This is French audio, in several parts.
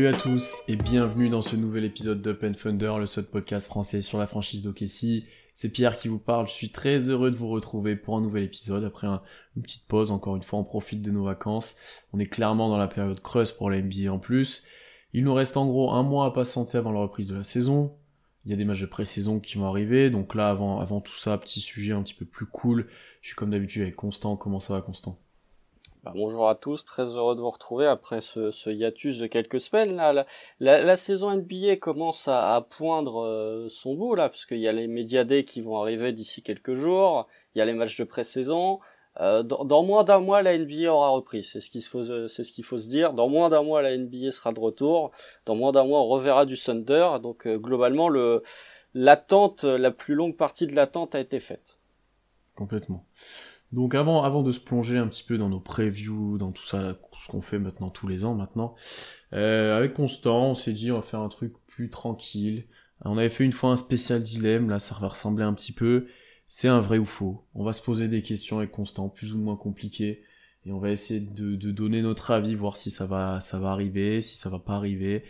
Salut à tous et bienvenue dans ce nouvel épisode d'Up and Thunder, le seul podcast français sur la franchise d'Okessi. C'est Pierre qui vous parle, je suis très heureux de vous retrouver pour un nouvel épisode après un- une petite pause, encore une fois on profite de nos vacances. On est clairement dans la période creuse pour la NBA en plus. Il nous reste en gros un mois à patienter avant la reprise de la saison. Il y a des matchs de pré-saison qui vont arriver, donc là avant tout ça, petit sujet un petit peu plus cool. Je suis comme d'habitude avec Constant, comment ça va Constant? Bah, bonjour à tous, très heureux de vous retrouver après ce, hiatus de quelques semaines. La, saison NBA commence à, poindre euh, son bout là, parce qu'il y a les Media Day qui vont arriver d'ici quelques jours. Il y a les matchs de pré-saison. Euh, dans, moins d'un mois, la NBA aura repris. C'est ce qu'il faut, ce se dire. Dans moins d'un mois, la NBA sera de retour. Dans moins d'un mois, on reverra du Thunder. Donc euh, globalement, le l'attente, la plus longue partie de l'attente a été faite. Complètement. Donc avant, avant de se plonger un petit peu dans nos previews, dans tout ça, ce qu'on fait maintenant tous les ans maintenant, euh, avec Constant, on s'est dit on va faire un truc plus tranquille. On avait fait une fois un spécial dilemme, là ça va ressembler un petit peu. C'est un vrai ou faux? On va se poser des questions avec Constant, plus ou moins compliquées, et on va essayer de, de donner notre avis, voir si ça va, ça va arriver, si ça va pas arriver.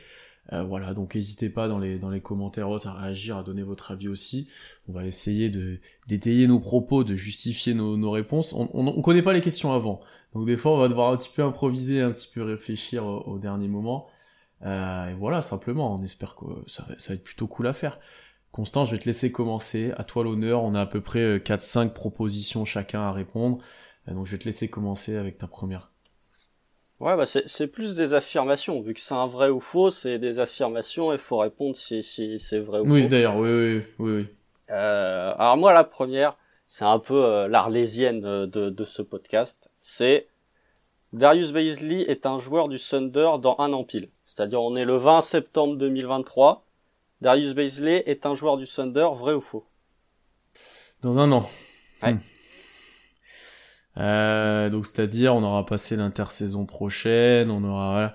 Euh, voilà, donc n'hésitez pas dans les, commentaires autres à réagir, à donner votre avis aussi. On va essayer d'étayer nos propos, de justifier nos, réponses. On, on connaît pas les questions avant, donc des fois on va devoir un petit peu improviser, un petit peu réfléchir au, dernier moment. Euh, et voilà, simplement, on espère que ça, va- ça va être plutôt cool à faire. Constant, je vais te laisser commencer. À toi l'honneur, on a à peu près euh, 4-5 propositions chacun à répondre. Euh, donc je vais te laisser commencer avec ta première. Ouais, bah c'est plus des affirmations. Vu que c'est un vrai ou faux, c'est des affirmations et faut répondre si, si c'est vrai ou Oui, faux. d'ailleurs, oui, oui, oui, oui. Euh, alors moi, la première, c'est un peu euh, l'arlésienne euh, de, de ce podcast. C'est Darius Baisley est un joueur du Thunder dans un an pile. C'est-à-dire, on est le 20 septembre 2023. Darius Baisley est un joueur du Thunder, vrai ou faux? Dans un an. Ouais. Hmm. Euh, donc c'est-à-dire on aura passé l'intersaison prochaine, on aura.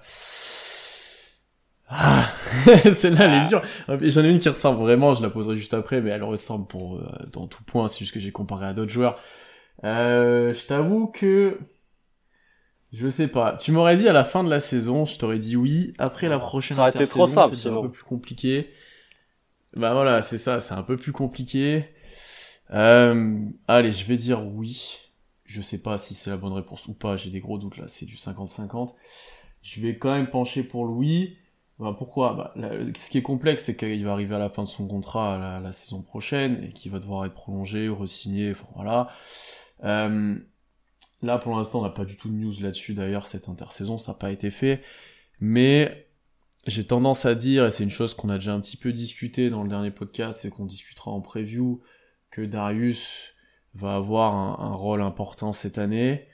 Ah, celle-là elle est dure. J'en ai une qui ressemble vraiment, je la poserai juste après, mais elle ressemble pour euh, dans tout point. C'est juste que j'ai comparé à d'autres joueurs. Euh, je t'avoue que je sais pas. Tu m'aurais dit à la fin de la saison, je t'aurais dit oui. Après la prochaine Ça aurait été trop simple, c'est un peu plus compliqué. Bah voilà, c'est ça, c'est un peu plus compliqué. Euh, allez, je vais dire oui. Je sais pas si c'est la bonne réponse ou pas, j'ai des gros doutes là, c'est du 50-50. Je vais quand même pencher pour le oui. Bah, pourquoi? Bah, Ce qui est complexe, c'est qu'il va arriver à la fin de son contrat la, saison prochaine et qu'il va devoir être prolongé ou re-signé, voilà. Euh, là, pour l'instant, on n'a pas du tout de news là-dessus d'ailleurs, cette intersaison, ça n'a pas été fait. Mais j'ai tendance à dire, et c'est une chose qu'on a déjà un petit peu discuté dans le dernier podcast et qu'on discutera en preview, que Darius va avoir un, rôle important cette année.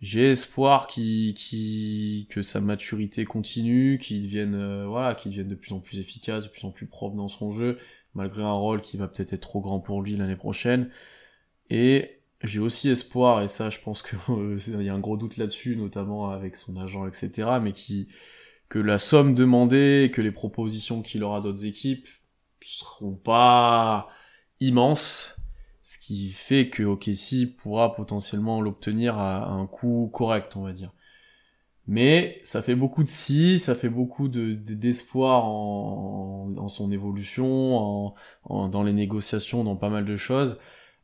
J'ai espoir qu'il, qu'il- que sa maturité continue, qu'il devienne, euh, voilà, qu'il devienne de plus en plus efficace, de plus en plus propre dans son jeu, malgré un rôle qui va peut-être être trop grand pour lui l'année prochaine. Et j'ai aussi espoir, et ça je pense que euh, y a un gros doute là-dessus, notamment avec son agent, etc., mais qui, que la somme demandée, que les propositions qu'il aura d'autres équipes seront pas immenses, ce qui fait que OKC pourra potentiellement l'obtenir à un coût correct, on va dire. Mais ça fait beaucoup de si, ça fait beaucoup de de- d'espoir en, son évolution, dans les négociations, dans pas mal de choses.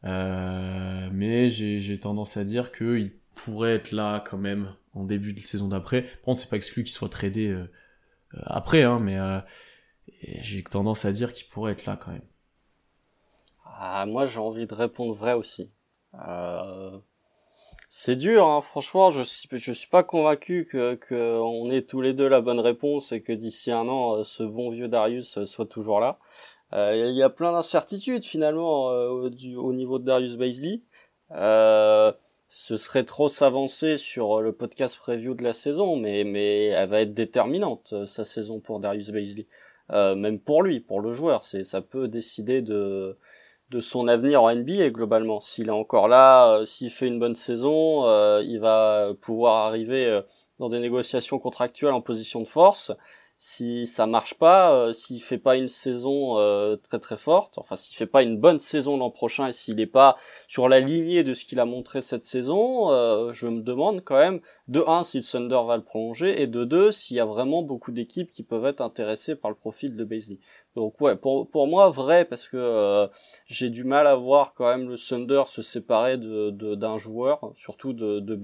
Euh, mais j'ai tendance à dire qu'il pourrait être là quand même en début de saison d'après. Par contre, c'est pas exclu qu'il soit tradé euh, après, hein, mais euh, j'ai tendance à dire qu'il pourrait être là quand même. Ah, moi, j'ai envie de répondre vrai aussi. Euh, c'est dur, hein, franchement. Je suis, suis pas convaincu que, que on ait tous les deux la bonne réponse et que d'ici un an, euh, ce bon vieux Darius euh, soit toujours là. Euh, Il y a plein d'incertitudes finalement au, niveau de Darius Baisley. Euh, ce serait trop s'avancer sur le podcast preview de la saison, mais, mais elle va être déterminante, sa saison pour Darius Baisley. Même pour lui, pour le joueur, c'est ça peut décider de de son avenir en NBA globalement. S'il est encore là, euh, s'il fait une bonne saison, euh, il va pouvoir arriver euh, dans des négociations contractuelles en position de force si ça marche pas, euh, s'il fait pas une saison euh, très très forte, enfin s'il fait pas une bonne saison l'an prochain et s'il est pas sur la lignée de ce qu'il a montré cette saison, euh, je me demande quand même de un si le Thunder va le prolonger et de deux s'il y a vraiment beaucoup d'équipes qui peuvent être intéressées par le profil de Baisley. Donc ouais, pour pour moi vrai parce que j'ai du mal à voir quand même le Thunder se séparer de d'un joueur, surtout de de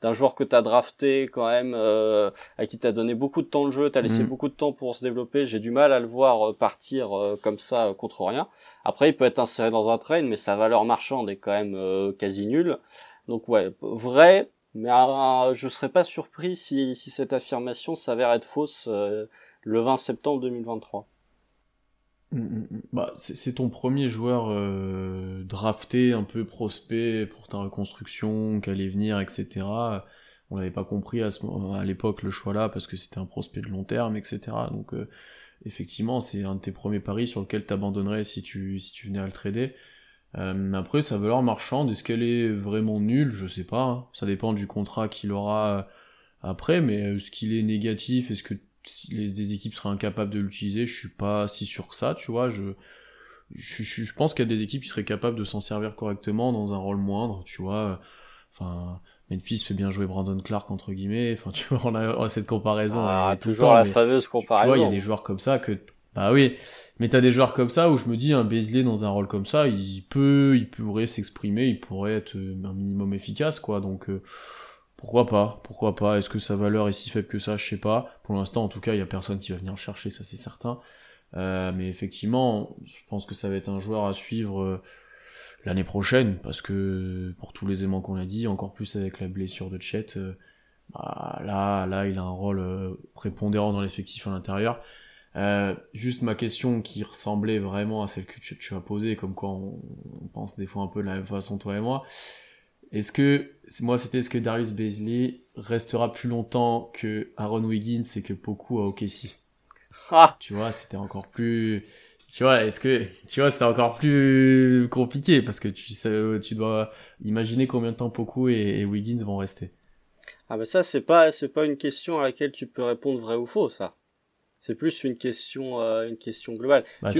d'un joueur que tu as drafté quand même, euh, à qui t'as donné beaucoup de temps de jeu, t'as laissé mm. beaucoup de temps pour se développer. J'ai du mal à le voir euh, partir euh, comme ça euh, contre rien. Après, il peut être inséré dans un train, mais sa valeur marchande est quand même quasi nulle. Donc ouais, vrai, mais je serais pas surpris si, si cette affirmation s'avère être fausse le 20 septembre 2023. Mm, mm, bah, c'est ton premier joueur euh, drafté, un peu prospect pour ta reconstruction, qui allait venir, etc. On n'avait pas compris à, à l'époque le choix là parce que c'était un prospect de long terme, etc. Donc euh, effectivement, c'est un de tes premiers paris sur lequel t'abandonnerais si tu si tu venais à le trader. Euh, après, sa valeur marchande, est-ce qu'elle est vraiment nulle? Je sais pas. Hein. Ça dépend du contrat qu'il aura euh, après, mais est-ce qu'il est négatif Est-ce que les, des équipes seraient incapables de l'utiliser, je suis pas si sûr que ça, tu vois, je, je, je, pense qu'il y a des équipes qui seraient capables de s'en servir correctement dans un rôle moindre, tu vois, enfin, Memphis fait bien jouer Brandon Clark entre guillemets, enfin, tu vois, on a, cette comparaison. Ah, toujours la fameuse comparaison. Tu vois, il y a des joueurs comme ça que, bah oui, mais t'as des joueurs comme ça où je me dis, un Beasley dans un rôle comme ça, il peut, il pourrait s'exprimer, il pourrait être un minimum efficace, quoi, donc, euh, pourquoi pas Pourquoi pas Est-ce que sa valeur est si faible que ça Je sais pas. Pour l'instant, en tout cas, il y a personne qui va venir le chercher, ça c'est certain. Euh, mais effectivement, je pense que ça va être un joueur à suivre euh, l'année prochaine, parce que pour tous les aimants qu'on a dit, encore plus avec la blessure de Chet, euh, bah, là, là, il a un rôle prépondérant dans l'effectif à l'intérieur. juste ma question qui ressemblait vraiment à celle que tu, as posée, comme quoi on, pense des fois un peu de la même façon toi et moi. Est-ce que, moi c'était est-ce que Darius Baisley restera plus longtemps que Aaron Wiggins et que Poku à OKC ah. Tu vois, c'était encore plus, tu vois, est-ce que, tu vois, c'est encore plus compliqué parce que tu sais, tu dois imaginer combien de temps Poku et, Wiggins vont rester. Ah bah ça c'est pas, c'est pas une question à laquelle tu peux répondre vrai ou faux ça. C'est plus une question, euh, une question globale. Bah,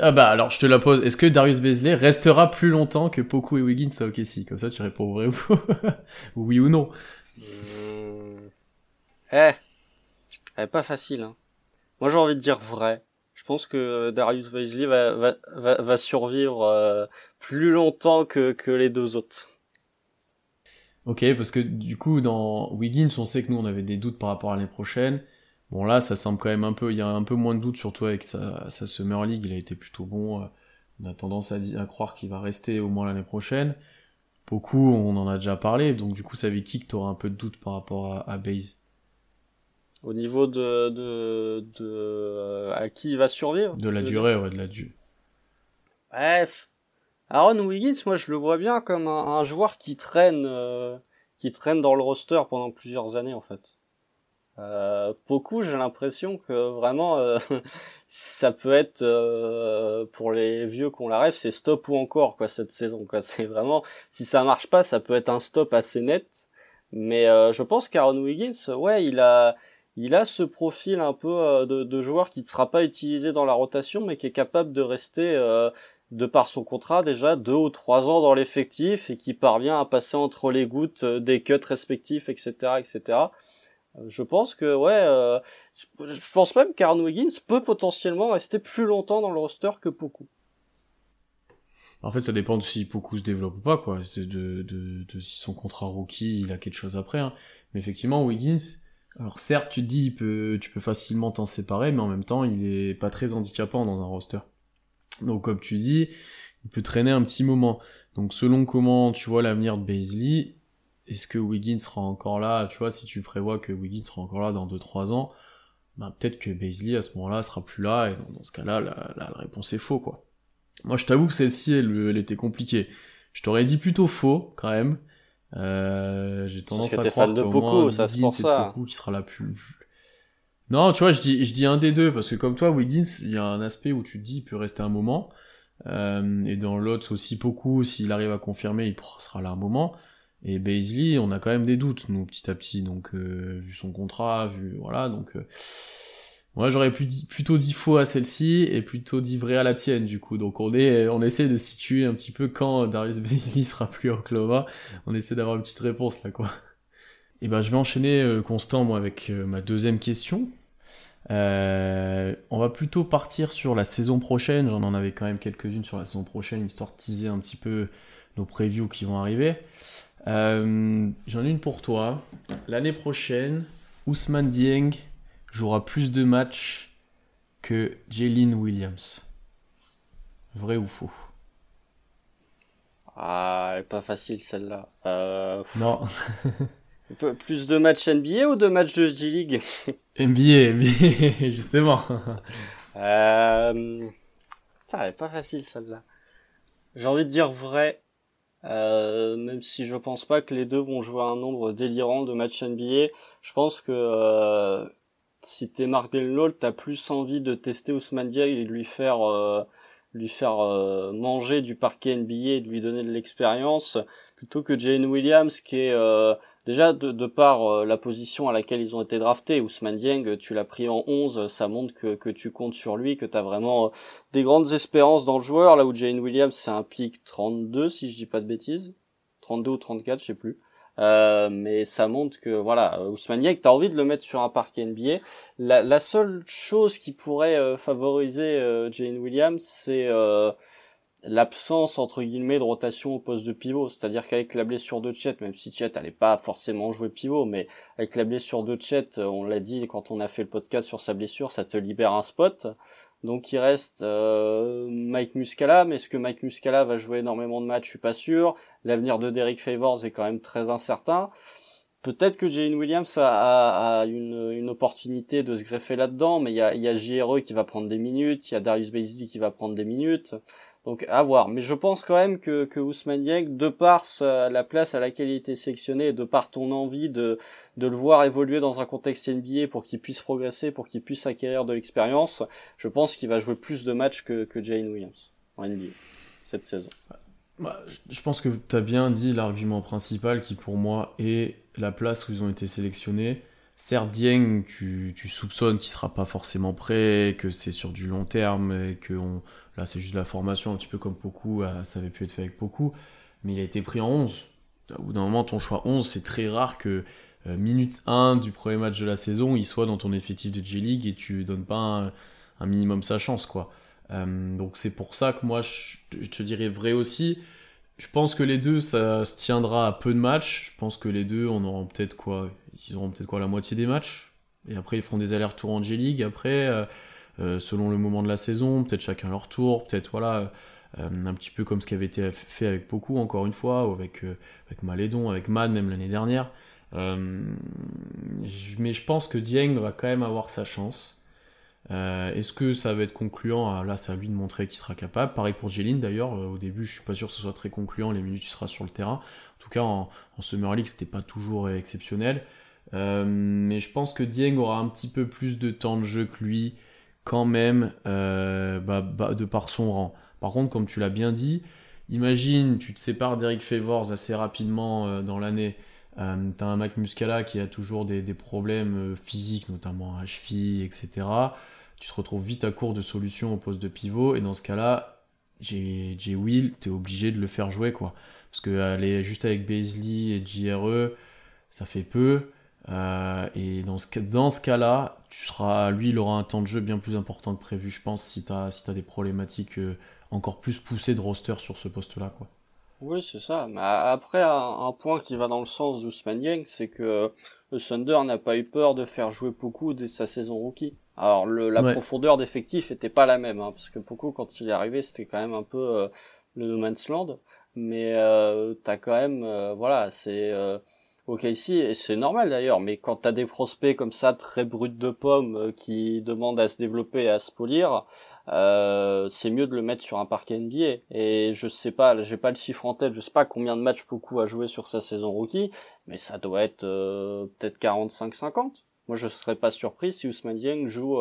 ah bah alors je te la pose. Est-ce que Darius Bezley restera plus longtemps que Poku et Wiggins à OKC Comme ça tu réponds vrai ou faux, oui ou non. Mmh. Eh, elle est pas facile. Hein. Moi j'ai envie de dire vrai. Je pense que Darius Bezley va, va, va, va survivre euh, plus longtemps que, que les deux autres. Ok, parce que du coup dans Wiggins, on sait que nous on avait des doutes par rapport à l'année prochaine. Bon là, ça semble quand même un peu, il y a un peu moins de doute surtout avec sa, sa Summer League, il a été plutôt bon. Euh, on a tendance à, à croire qu'il va rester au moins l'année prochaine. Beaucoup, on en a déjà parlé, donc du coup, ça veut qui que t'auras un peu de doute par rapport à, à Base Au niveau de, de, de euh, à qui il va survivre? De la durée, ouais, de la durée. Bref, Aaron Wiggins, moi je le vois bien comme un, joueur qui traîne, euh, qui traîne dans le roster pendant plusieurs années en fait. Euh, beaucoup, j'ai l'impression que vraiment euh, ça peut être euh, pour les vieux qu'on la rêve, c'est stop ou encore quoi cette saison quoi. C'est vraiment si ça marche pas, ça peut être un stop assez net. Mais euh, je pense qu'Aaron Wiggins, ouais, il a il a ce profil un peu de, de, joueur qui ne sera pas utilisé dans la rotation, mais qui est capable de rester de par son contrat déjà deux ou trois ans dans l'effectif et qui parvient à passer entre les gouttes des cuts respectifs, etc., etc. Je pense que ouais, euh, je pense même qu'Aaron Wiggins peut potentiellement rester plus longtemps dans le roster que Poku. En fait, ça dépend de si Poku se développe ou pas, quoi. C'est de, de, de, si son contrat rookie, il a quelque chose après. Hein. Mais effectivement, Wiggins, alors certes, tu te dis, il peut, tu peux facilement t'en séparer, mais en même temps, il est pas très handicapant dans un roster. Donc, comme tu dis, il peut traîner un petit moment. Donc, selon comment tu vois l'avenir de Baisley, est-ce que Wiggins sera encore là? Tu vois, si tu prévois que Wiggins sera encore là dans 2-3 ans, bah, peut-être que Baisley à ce moment-là sera plus là, et dans, ce cas-là, la, réponse est faux, quoi. Moi, je t'avoue que celle-ci, elle, était compliquée. Je t'aurais dit plutôt faux, quand même. Euh, j'ai tendance à croire de beaucoup, ça se pense ça. qui sera là plus. Non, tu vois, je dis, je dis un des deux, parce que comme toi, Wiggins, il y a un aspect où tu te dis, il peut rester un moment. Euh, et dans l'autre aussi beaucoup, s'il arrive à confirmer, il sera là un moment. Et Baisley, on a quand même des doutes, nous, petit à petit. Donc, euh, vu son contrat, vu voilà, donc euh, moi j'aurais plutôt dit faux à celle-ci et plutôt dit vrai à la tienne, du coup. Donc on est, on essaie de situer un petit peu quand Darius Baisley sera plus en Oklahoma. On essaie d'avoir une petite réponse là, quoi. Et ben, je vais enchaîner euh, Constant, moi, avec ma deuxième question. On va plutôt partir sur la saison prochaine. J'en en avais quand même quelques-unes sur la saison prochaine, histoire de teaser un petit peu nos previews qui vont arriver. Euh, j'en ai une pour toi. L'année prochaine, Ousmane Dieng jouera plus de matchs que Jalen Williams. Vrai ou faux? Ah, elle est pas facile celle-là. Euh, non. plus de matchs NBA ou de matchs de G-League NBA, NBA, justement. euh... Ça, elle est pas facile celle-là. J'ai envie de dire vrai. Euh, même si je pense pas que les deux vont jouer un nombre délirant de matchs NBA, je pense que euh, si t'es Mark tu t'as plus envie de tester Ousmane Diaye et de lui faire euh, lui faire euh, manger du parquet NBA et de lui donner de l'expérience plutôt que Jane Williams qui est déjà de, de par euh, la position à laquelle ils ont été draftés, Ousmane Dieng, tu l'as pris en 11, ça montre que, que tu comptes sur lui, que tu as vraiment euh, des grandes espérances dans le joueur, là où Jane Williams c'est un pic 32 si je dis pas de bêtises, 32 ou 34, je sais plus. Euh, mais ça montre que voilà, Ousmane Dieng, t'as envie de le mettre sur un parquet NBA. La, la seule chose qui pourrait favoriser Jane Williams, c'est l'absence entre guillemets de rotation au poste de pivot, c'est-à-dire qu'avec la blessure de Chet, même si Chet n'allait pas forcément jouer pivot, mais avec la blessure de Chet, on l'a dit quand on a fait le podcast sur sa blessure, ça te libère un spot. Donc il reste euh, Mike Muscala, mais est-ce que Mike Muscala va jouer énormément de matchs? Je suis pas sûr. L'avenir de Derek Favors est quand même très incertain. Peut-être que Jane Williams a, une, opportunité de se greffer là-dedans, mais il y a, y JRE qui va prendre des minutes, il y a Darius Baisley qui va prendre des minutes. Donc à voir. Mais je pense quand même que, que Ousmane Dieng, de par la place à laquelle il était sélectionné, de par ton envie de, de le voir évoluer dans un contexte NBA pour qu'il puisse progresser, pour qu'il puisse acquérir de l'expérience, je pense qu'il va jouer plus de matchs que, que Jane Williams en NBA cette saison. Bah, je pense que tu as bien dit l'argument principal qui pour moi est la place où ils ont été sélectionnés. Certes, Dieng, tu, tu soupçonnes qu'il sera pas forcément prêt, que c'est sur du long terme et que on, Là, c'est juste la formation, un petit peu comme beaucoup, ça avait pu être fait avec beaucoup. Mais il a été pris en 11. Au bout d'un moment, ton choix 11, c'est très rare que euh, minute 1 du premier match de la saison, il soit dans ton effectif de J-League et tu donnes pas un, minimum sa chance, quoi. Euh, donc c'est pour ça que moi, je, te dirais vrai aussi. Je pense que les deux, ça se tiendra à peu de matchs. Je pense que les deux, on aura peut-être quoi Ils auront peut-être quoi la moitié des matchs. Et après, ils feront des allers-retours en J-League. Après, euh, selon le moment de la saison, peut-être chacun leur tour, peut-être voilà, euh, un petit peu comme ce qui avait été fait avec beaucoup, encore une fois, ou avec, euh, avec Malédon, avec Mad, même l'année dernière. mais je pense que Dieng va quand même avoir sa chance. Est-ce que ça va être concluant? Ah, Là, c'est à lui de montrer qu'il sera capable. Pareil pour Jélin d'ailleurs. au début, je suis pas sûr que ce soit très concluant les minutes il sera sur le terrain. En tout cas, en, en Summer League, c'était pas toujours exceptionnel. mais je pense que Dieng aura un petit peu plus de temps de jeu que lui quand même euh, bah, bah, de par son rang. Par contre, comme tu l'as bien dit, imagine, tu te sépares d'Eric Favors assez rapidement euh, dans l'année. Euh, tu as un Mac Muscala qui a toujours des, problèmes physiques, notamment à etc. Tu te retrouves vite à court de solutions au poste de pivot, et dans ce cas-là, j'ai Will, tu es obligé de le faire jouer, quoi. Parce que aller juste avec Beasley et JRE, ça fait peu. Euh, et dans ce, dans ce cas-là, tu seras, lui, il aura un temps de jeu bien plus important que prévu, je pense, si tu as, si as des problématiques euh, encore plus poussées de roster sur ce poste-là. quoi. Oui, c'est ça. Mais après, un, point qui va dans le sens d'Ousmane Yang, c'est que le Thunder n'a pas eu peur de faire jouer beaucoup dès sa saison rookie. Alors, le, la profondeur d'effectif était pas la même, hein, parce que beaucoup, quand il est arrivé, c'était quand même un peu euh, le no man's land. Mais euh, t'as quand même, voilà, c'est Ok, ici, et c'est normal d'ailleurs, mais quand t'as des prospects comme ça, très bruts de pommes, euh, qui demandent à se développer et à se polir, euh, c'est mieux de le mettre sur un parquet NBA. Et je sais pas, j'ai pas le chiffre en tête, je sais pas combien de matchs beaucoup a joué sur sa saison rookie, mais ça doit être euh, peut-être 45-50. Moi, je serais pas surpris si Ousmane Dieng joue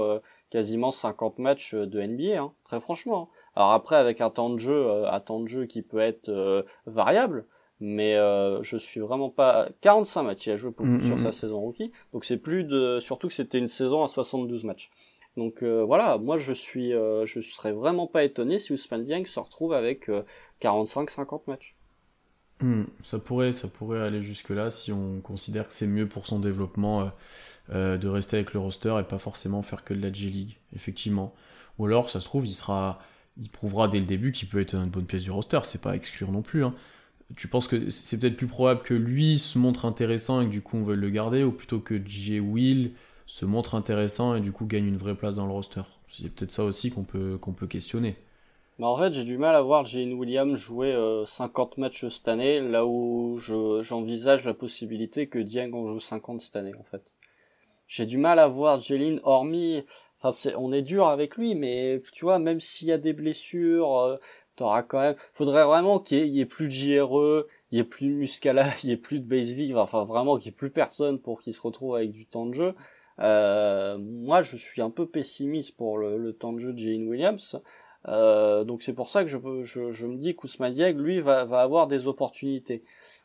quasiment 50 matchs de NBA, hein, très franchement. Alors après, avec un temps de jeu, un temps de jeu qui peut être variable, mais euh, je suis vraiment pas 45 matchs il a joué beaucoup Mm, sur mm, sa mm. saison rookie donc c'est plus de surtout que c'était une saison à 72 matchs donc euh, voilà moi je suis euh, je serais vraiment pas étonné si Ousmane Dieng se retrouve avec 45 50 matchs ça pourrait, ça pourrait aller jusque là si on considère que c'est mieux pour son développement de rester avec le roster et pas forcément faire que de la G-League, effectivement. Ou alors, ça se trouve, il sera, il prouvera dès le début qu'il peut être une bonne pièce du roster. C'est pas à exclure non plus. hein. Tu penses que c'est peut-être plus probable que lui se montre intéressant et que du coup on veuille le garder, ou plutôt que J. Will se montre intéressant et du coup gagne une vraie place dans le roster? C'est peut-être ça aussi qu'on peut, qu'on peut questionner. Mais en fait, j'ai du mal à voir Jane Williams jouer euh, 50 matchs cette année, là où je, j'envisage la possibilité que Dieng en joue 50 cette année, en fait. J'ai du mal à voir Jalen, hormis, enfin, on est dur avec lui, mais tu vois, même s'il y a des blessures, euh, t'auras quand même, faudrait vraiment qu'il y ait, plus de JRE, il y ait plus de Muscala, il y ait plus de Basic, enfin, vraiment qu'il y ait plus personne pour qu'il se retrouve avec du temps de jeu. Euh, moi, je suis un peu pessimiste pour le, temps de jeu de Jane Williams. Euh, donc c'est pour ça que je, je, je me dis qu'Ousmane lui, va, va avoir des opportunités.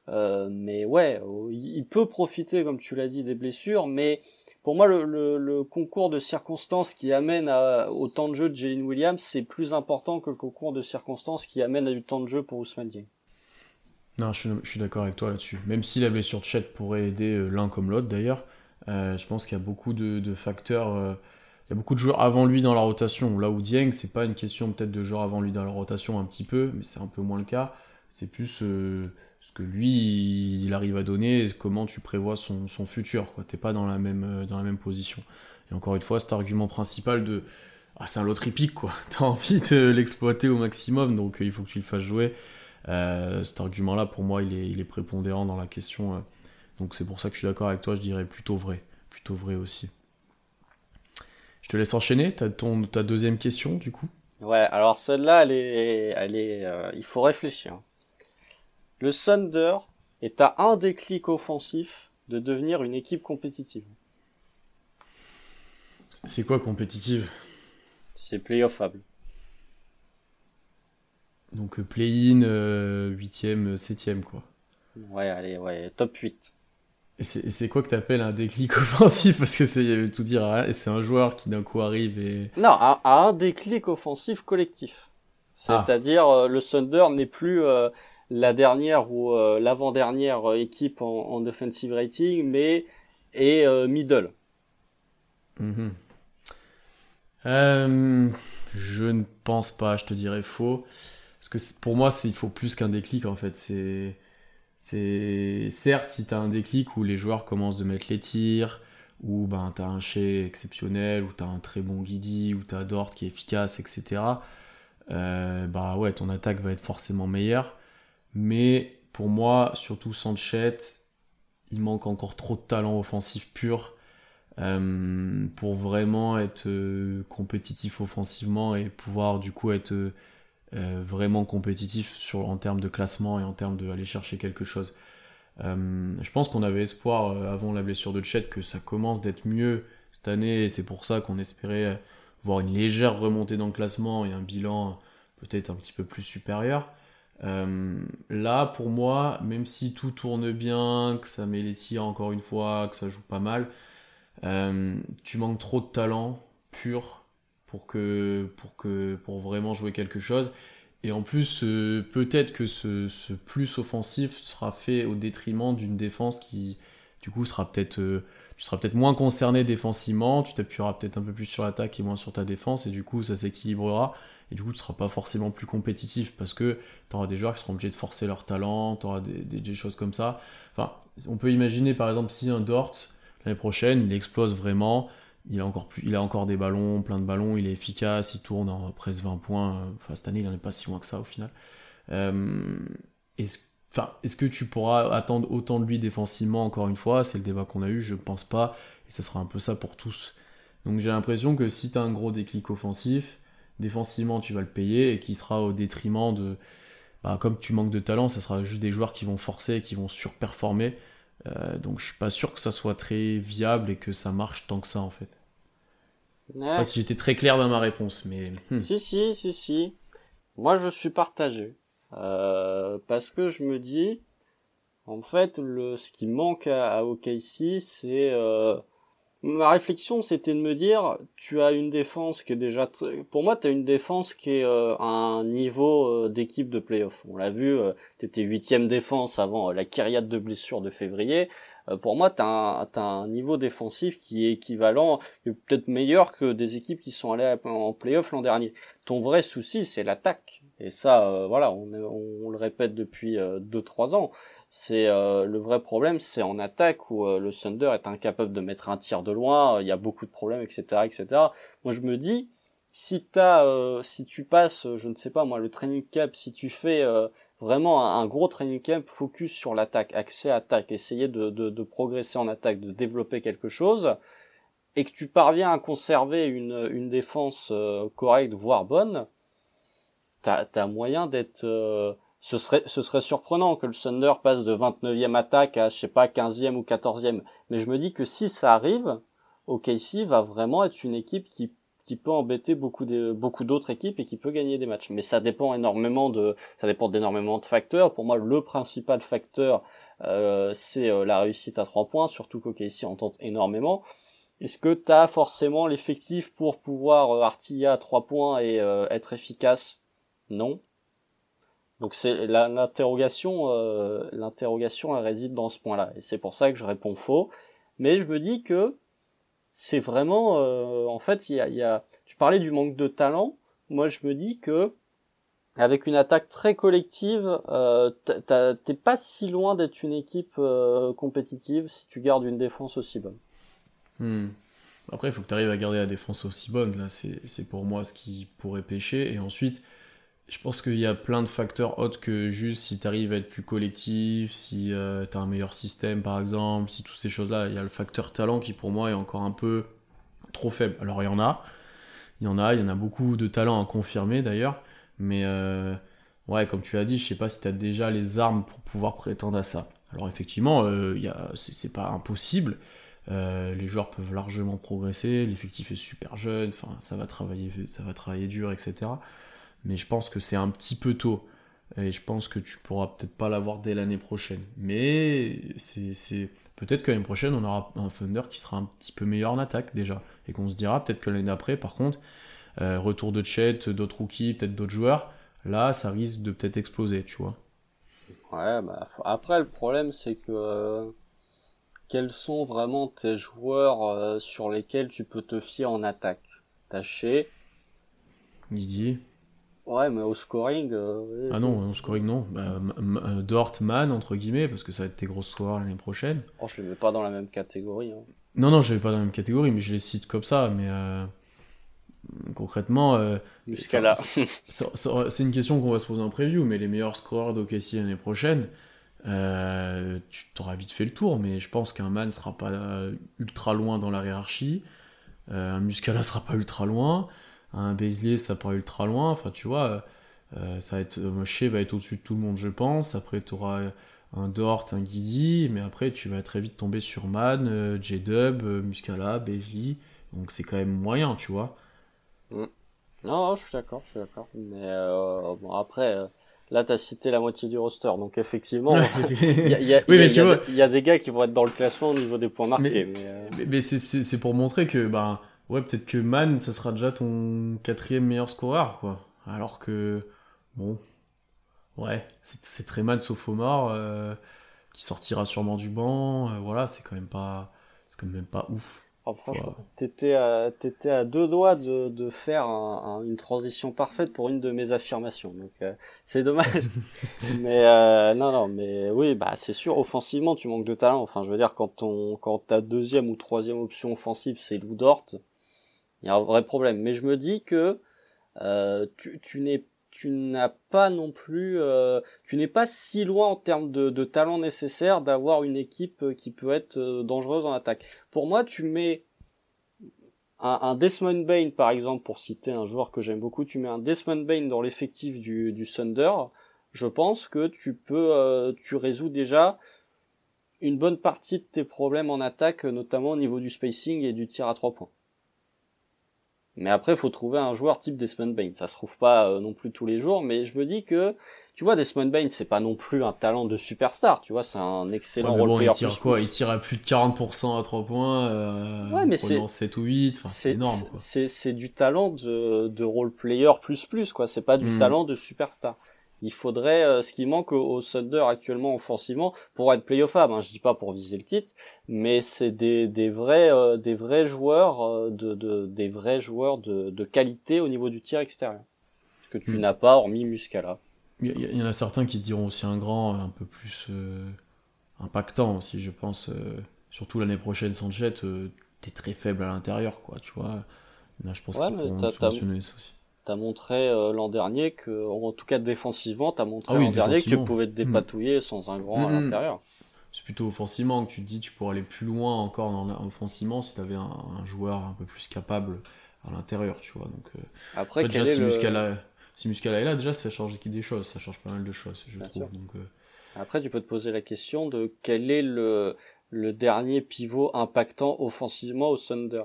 Euh, mais ouais, il peut profiter, comme tu l'as dit, des blessures, mais pour moi, le, concours de circonstances qui amène au temps de jeu de Jalen Williams, c'est plus important que le concours de circonstances qui amène à du temps de jeu pour Ousmane Dieng. Non, je suis, d'accord avec toi là-dessus. Même si la blessure de Chet pourrait aider euh, l'un comme l'autre d'ailleurs, euh, je pense qu'il y a beaucoup de, facteurs. Euh, il y a beaucoup de joueurs avant lui dans la rotation. Là où Dieng, c'est pas une question peut-être de joueurs avant lui dans la rotation un petit peu, mais c'est un peu moins le cas. C'est plus ce que lui il arrive à donner, comment tu prévois son, futur. T'es pas dans la même euh, dans la même position. Et encore une fois, cet argument principal de ah, c'est un lot épique quoi. T'as envie de l'exploiter au maximum, donc euh, il faut que tu le fasses jouer. Euh, cet argument-là, pour moi, il est, prépondérant dans la question. donc c'est pour ça que je suis d'accord avec toi, je dirais plutôt vrai. Plutôt vrai aussi. Je te laisse enchaîner, t'as ton, ta deuxième question du coup? Ouais, alors celle-là, elle est, elle est, il faut réfléchir. Le Thunder est à un déclic offensif de devenir une équipe compétitive. C'est quoi compétitive? C'est playoffable. Donc euh, play-in, 8ème, 7ème quoi. Ouais, allez, ouais, top 8. Et c'est quoi que t'appelles un déclic offensif Parce que c'est tout dire, hein, c'est un joueur qui d'un coup arrive et... Non, à, à un déclic offensif collectif. Ah. C'est-à-dire, euh, le Thunder n'est plus euh, la dernière ou euh, l'avant-dernière euh, équipe en, en offensive rating, mais est euh, middle. Mhm. Je ne pense pas, je te dirais faux. Parce que pour moi, il faut plus qu'un déclic en fait. C'est, c'est certes si tu as un déclic où les joueurs commencent de mettre les tirs, où ben, as un Shea exceptionnel, où as un très bon Guidi, où as Dort qui est efficace, etc. Bah ouais, ton attaque va être forcément meilleure. Mais pour moi, surtout sans Chet, il manque encore trop de talent offensif pur euh, pour vraiment être euh, compétitif offensivement et pouvoir du coup être euh, vraiment compétitif en termes de classement et en termes d'aller chercher quelque chose. Je pense qu'on avait espoir avant la blessure de Chet que ça commence d'être mieux cette année et c'est pour ça qu'on espérait voir une légère remontée dans le classement et un bilan peut-être un petit peu plus supérieur. Euh, là, pour moi, même si tout tourne bien, que ça met les tirs encore une fois, que ça joue pas mal, euh, tu manques trop de talent pur pour que pour que pour vraiment jouer quelque chose. Et en plus, euh, peut-être que ce, plus offensif sera fait au détriment d'une défense qui, du coup, sera peut-être tu seras peut-être moins concerné défensivement, tu t'appuieras peut-être un peu plus sur l'attaque et moins sur ta défense, et du coup, ça s'équilibrera. Et du coup, tu seras pas forcément plus compétitif parce que tu auras des joueurs qui seront obligés de forcer leur talent, tu auras des, choses comme ça. Enfin, on peut imaginer par exemple si un Dort l'année prochaine il explose vraiment, il a encore plus, il a encore des ballons, plein de ballons, il est efficace, il tourne en presque 20 points. Enfin cette année il en est pas si loin que ça au final. Euh, est-ce, enfin, est-ce que tu pourras attendre autant de lui défensivement encore une fois? C'est le débat qu'on a eu, je pense pas, et ça sera un peu ça pour tous. Donc j'ai l'impression que si tu as un gros déclic offensif, défensivement tu vas le payer et qui sera au détriment de bah, comme tu manques de talent ça sera juste des joueurs qui vont forcer et qui vont surperformer euh, donc je suis pas sûr que ça soit très viable et que ça marche tant que ça en fait je sais Ouais. pas si j'étais très clair dans ma réponse mais hmm. Si, si, si, si. Moi, je suis partagé. Euh, parce que je me dis, En fait, le, ce qui manque à, à OKC, c'est euh, ma réflexion, c'était de me dire, tu as une défense qui est déjà, pour moi, tu as une défense qui est euh, à un niveau euh, d'équipe de playoff. On l'a vu, euh, tu huitième défense avant la kyriade de blessures de février. pour moi, tu as, un niveau défensif qui est équivalent, peut-être meilleur que des équipes qui sont allées en playoff l'an dernier. Ton vrai souci, c'est l'attaque. Et ça, voilà, on, on, le répète depuis 2-3 ans c'est euh, le vrai problème, c'est en attaque où euh, le Thunder est incapable de mettre un tir de loin. Il y a beaucoup de problèmes, etc., etc. Moi, je me dis, si t'as, euh, si tu passes, je ne sais pas moi, le training camp, si tu fais vraiment un, gros training camp focus sur l'attaque, accès attaque, essayer de, de, de, progresser en attaque, de développer quelque chose, et que tu parviens à conserver une, une défense correcte, voire bonne, t'as as moyen d'être ce serait, ce serait surprenant que le Thunder passe de 29e attaque à, je sais pas, 15e ou 14e. Mais je me dis que si ça arrive, OKC va vraiment être une équipe qui, qui peut embêter beaucoup de, beaucoup d'autres équipes et qui peut gagner des matchs. Mais ça dépend énormément de, ça dépend d'énormément de facteurs. Pour moi, le principal facteur, euh, c'est euh, la réussite à trois points, surtout qu'OKC en tente énormément. Est-ce que tu as forcément l'effectif pour pouvoir euh, artiller à trois points et être efficace? Non. Donc l'interrogation, euh, réside dans ce point-là, et c'est pour ça que je réponds faux. Mais je me dis que c'est vraiment, euh, en fait, tu parlais du manque de talent. Moi, je me dis que avec une attaque très collective, euh, t'es pas si loin d'être une équipe euh, compétitive si tu gardes une défense aussi bonne. Hmm. Après, il faut que tu arrives à garder la défense aussi bonne. Là, c'est pour moi ce qui pourrait pêcher. Et ensuite, je pense qu'il y a plein de facteurs autres que juste si tu arrives à être plus collectif, si euh, tu as un meilleur système par exemple, si toutes ces choses-là, il y a le facteur talent qui pour moi est encore un peu trop faible. Alors il y en a, il y en a, il y en a beaucoup de talents à confirmer d'ailleurs, mais euh, ouais, comme tu as dit, je sais pas si tu as déjà les armes pour pouvoir prétendre à ça. Alors effectivement, euh, c'est pas impossible, euh, les joueurs peuvent largement progresser, l'effectif est super jeune, enfin ça va travailler, ça va travailler dur, etc mais je pense que c'est un petit peu tôt. Et je pense que tu pourras peut-être pas l'avoir dès l'année prochaine. Mais c'est peut-être que l'année prochaine, on aura un Thunder qui sera un petit peu meilleur en attaque déjà. Et qu'on se dira peut-être que l'année d'après, par contre, euh, retour de Chet, d'autres rookies, peut-être d'autres joueurs, là, ça risque de peut-être exploser, tu vois. Ouais, bah, après, le problème, c'est que euh, quels sont vraiment tes joueurs euh, sur lesquels tu peux te fier en attaque? Taché. Didier. Ouais, mais au scoring. Euh, ah non, au scoring non. Bah, euh, Dort, Man, entre guillemets, parce que ça va être tes gros scores l'année prochaine. Oh, je les mets pas dans la même catégorie. Hein. Non, non, je les mets pas dans la même catégorie, mais je les cite comme ça. Mais euh, concrètement. Muscala. c'est une question qu'on va se poser en preview, mais les meilleurs scoreurs d'OKC l'année prochaine, tu t'auras vite fait le tour, mais je pense qu'un Man sera pas ultra loin dans la hiérarchie. un Muscala sera pas ultra loin un Beasley, ça paraît ultra loin. Enfin, tu vois, euh, ça va être, Moshe va être au-dessus de tout le monde, je pense. Après, tu auras un Dort, un Guidi, mais après, tu vas très vite tomber sur Man, euh, J-Dub, euh, Muscala, Beasley. Donc, c'est quand même moyen, tu vois. Mm. Non, je suis d'accord, je suis d'accord. Mais bon, après là tu as cité la moitié du roster donc effectivement il y, a, des gars qui vont être dans le classement au niveau des points marqués mais, mais, c'est pour montrer que ben ouais, peut-être que Man, ça sera déjà ton quatrième meilleur scoreur, quoi. Alors que, bon, ouais, c'est très mal sauf Omar, euh, qui sortira sûrement du banc. Euh, voilà, c'est quand même pas, c'est quand même pas ouf. Oh, franchement, t'étais à, étais à deux doigts de, de faire une transition parfaite pour une de mes affirmations. Donc euh, c'est dommage. mais non, non, mais oui, bah c'est sûr. Offensivement, tu manques de talent. Enfin, je veux dire, quand on, quand ta deuxième ou troisième option offensive c'est Lou Dort, il y a un vrai problème. Mais je me dis que euh, tu, tu n'es tu n'as pas non plus, euh, tu n'es pas si loin en termes de, de talent nécessaire d'avoir une équipe qui peut être euh, dangereuse en attaque. Pour moi, tu mets un, un Desmond Bain par exemple, pour citer un joueur que j'aime beaucoup, tu mets un Desmond Bain dans l'effectif du, du Thunder, je pense que tu peux, euh, tu résous déjà une bonne partie de tes problèmes en attaque, notamment au niveau du spacing et du tir à trois points. Mais après, il faut trouver un joueur type Desmond Bain. Ça se trouve pas euh, non plus tous les jours, mais je me dis que, tu vois, Desmond Bain, c'est pas non plus un talent de superstar. Tu vois, c'est un excellent Ouais, bon, il tire plus quoi plus. Il tire à plus de 40% à 3 points. Euh, Ouais, mais c'est- 7 ou 8. Enfin, c'est énorme. C'est du talent de, de role-player plus plus, quoi. C'est pas du Mm. talent de superstar. Il faudrait, euh, ce qui manque au, au Thunder actuellement offensivement, pour être playoffable, hein, je dis pas pour viser le titre, mais c'est des, des vrais, euh, des vrais joueurs, euh, de, de, des vrais joueurs de, de qualité au niveau du tir extérieur. Ce que tu Mm. n'as pas, hormis Muscala. Il y, en a certains qui te diront aussi un grand, un peu plus euh, impactant aussi, je pense. euh, surtout l'année prochaine, Sanchez, euh, t'es très faible à l'intérieur, quoi, tu vois. Là, je pense Ouais, qu'ils sous-mentionner ça aussi. T'as montré euh, l'an dernier que, en tout cas défensivement, t'as montré Ah oui, l'an dernier que tu pouvais te dépatouiller sans un grand à Mm. l'intérieur. C'est plutôt offensivement que tu te dis tu pourrais aller plus loin encore dans la- offensivement si t'avais un, un joueur un peu plus capable à l'intérieur, tu vois. Donc, euh, Après, quel déjà, est si, le... Muscala, si Muscala est là, déjà, ça change des choses, ça change pas mal de choses, je Bien trouve. Donc, euh, Après, tu peux te poser la question de quel est le, le dernier pivot impactant offensivement au Thunder?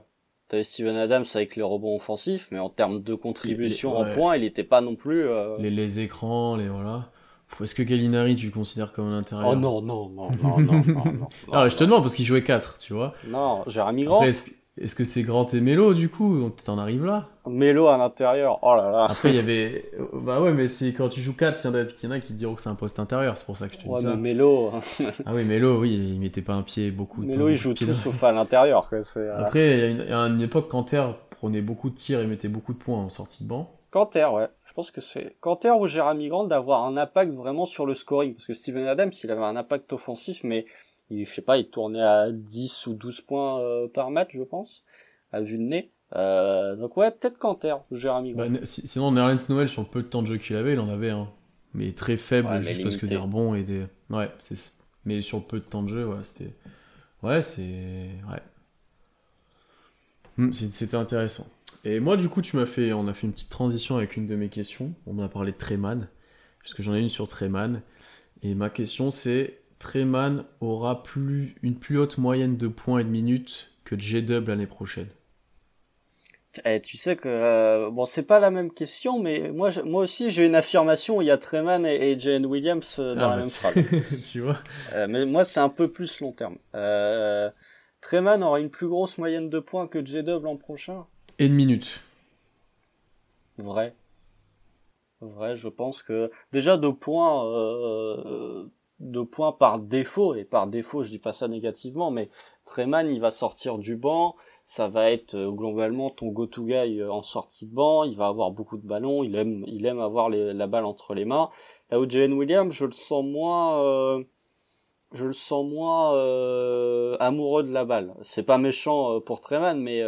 T'avais Steven Adams avec les rebonds offensifs, mais en termes de contribution en points, il était pas non plus. euh, les, les écrans, les voilà. Est-ce que Gallinari, tu le considères comme un intérieur? Oh non, non, non, non, non, non, non. Ah, ouais, je te demande parce qu'il jouait 4, tu vois. Non, Jérémy Grant, Après, est-ce que c'est Grant et Melo, du coup T'en arrives là Mélo à l'intérieur. Oh là là. Après, il y avait. Bah ouais, mais c'est quand tu joues 4, il y en a, qui te diront que c'est un poste intérieur, c'est pour ça que je te dis Ouais, ça. mais Mélo, Ah oui, Melo, oui, il mettait pas un pied beaucoup. Pas il joue tout sauf à l'intérieur, euh, Après, il y a une, il y a une époque, Canter prenait beaucoup de tirs et mettait beaucoup de points en sortie de banc. Canter, ouais. Je pense que c'est Canter ou Jérémy Grant d'avoir un impact vraiment sur le scoring. Parce que Steven Adams, il avait un impact offensif, mais il, je sais pas, il tournait à 10 ou 12 points euh, par match, je pense, à vue de nez. Euh, donc ouais, peut-être Canter Jérémy. Bah, sinon, Nerlens Noël, sur le peu de temps de jeu qu'il avait, il en avait un. Mais très faible, Ouais, juste parce que des rebonds et des. Ouais, c'est. Mais sur le peu de temps de jeu, ouais, c'était. Ouais, c'est. Ouais. Hmm, C'était intéressant. Et moi, du coup, tu m'as fait. On a fait une petite transition avec une de mes questions. On a parlé de Treman, puisque j'en ai une sur Treman. Et ma question, c'est Treman aura plus, une plus haute moyenne de points et de minutes que J-Dub l'année prochaine. Eh, tu sais que euh, bon, c'est pas la même question, mais moi, je- moi aussi, j'ai une affirmation. Il y a Treman et, et Jalen Williams euh, dans Ah, la bah, même phrase. tu vois Euh, mais moi, c'est un peu plus long terme. Euh, Treman aura une plus grosse moyenne de points que J-Dub l'an prochain. Et de minutes. Vrai. Vrai, je pense que déjà deux points, deux points par défaut et par défaut, je dis pas ça négativement, mais Treman il va sortir du banc, ça va être euh, globalement ton go-to guy euh, en sortie de banc, il va avoir beaucoup de ballons, il aime, il aime avoir la balle entre les mains. Là où Jalen Williams, je le sens moins, euh, je le sens moins euh, amoureux de la balle. C'est pas méchant euh, pour Treman, mais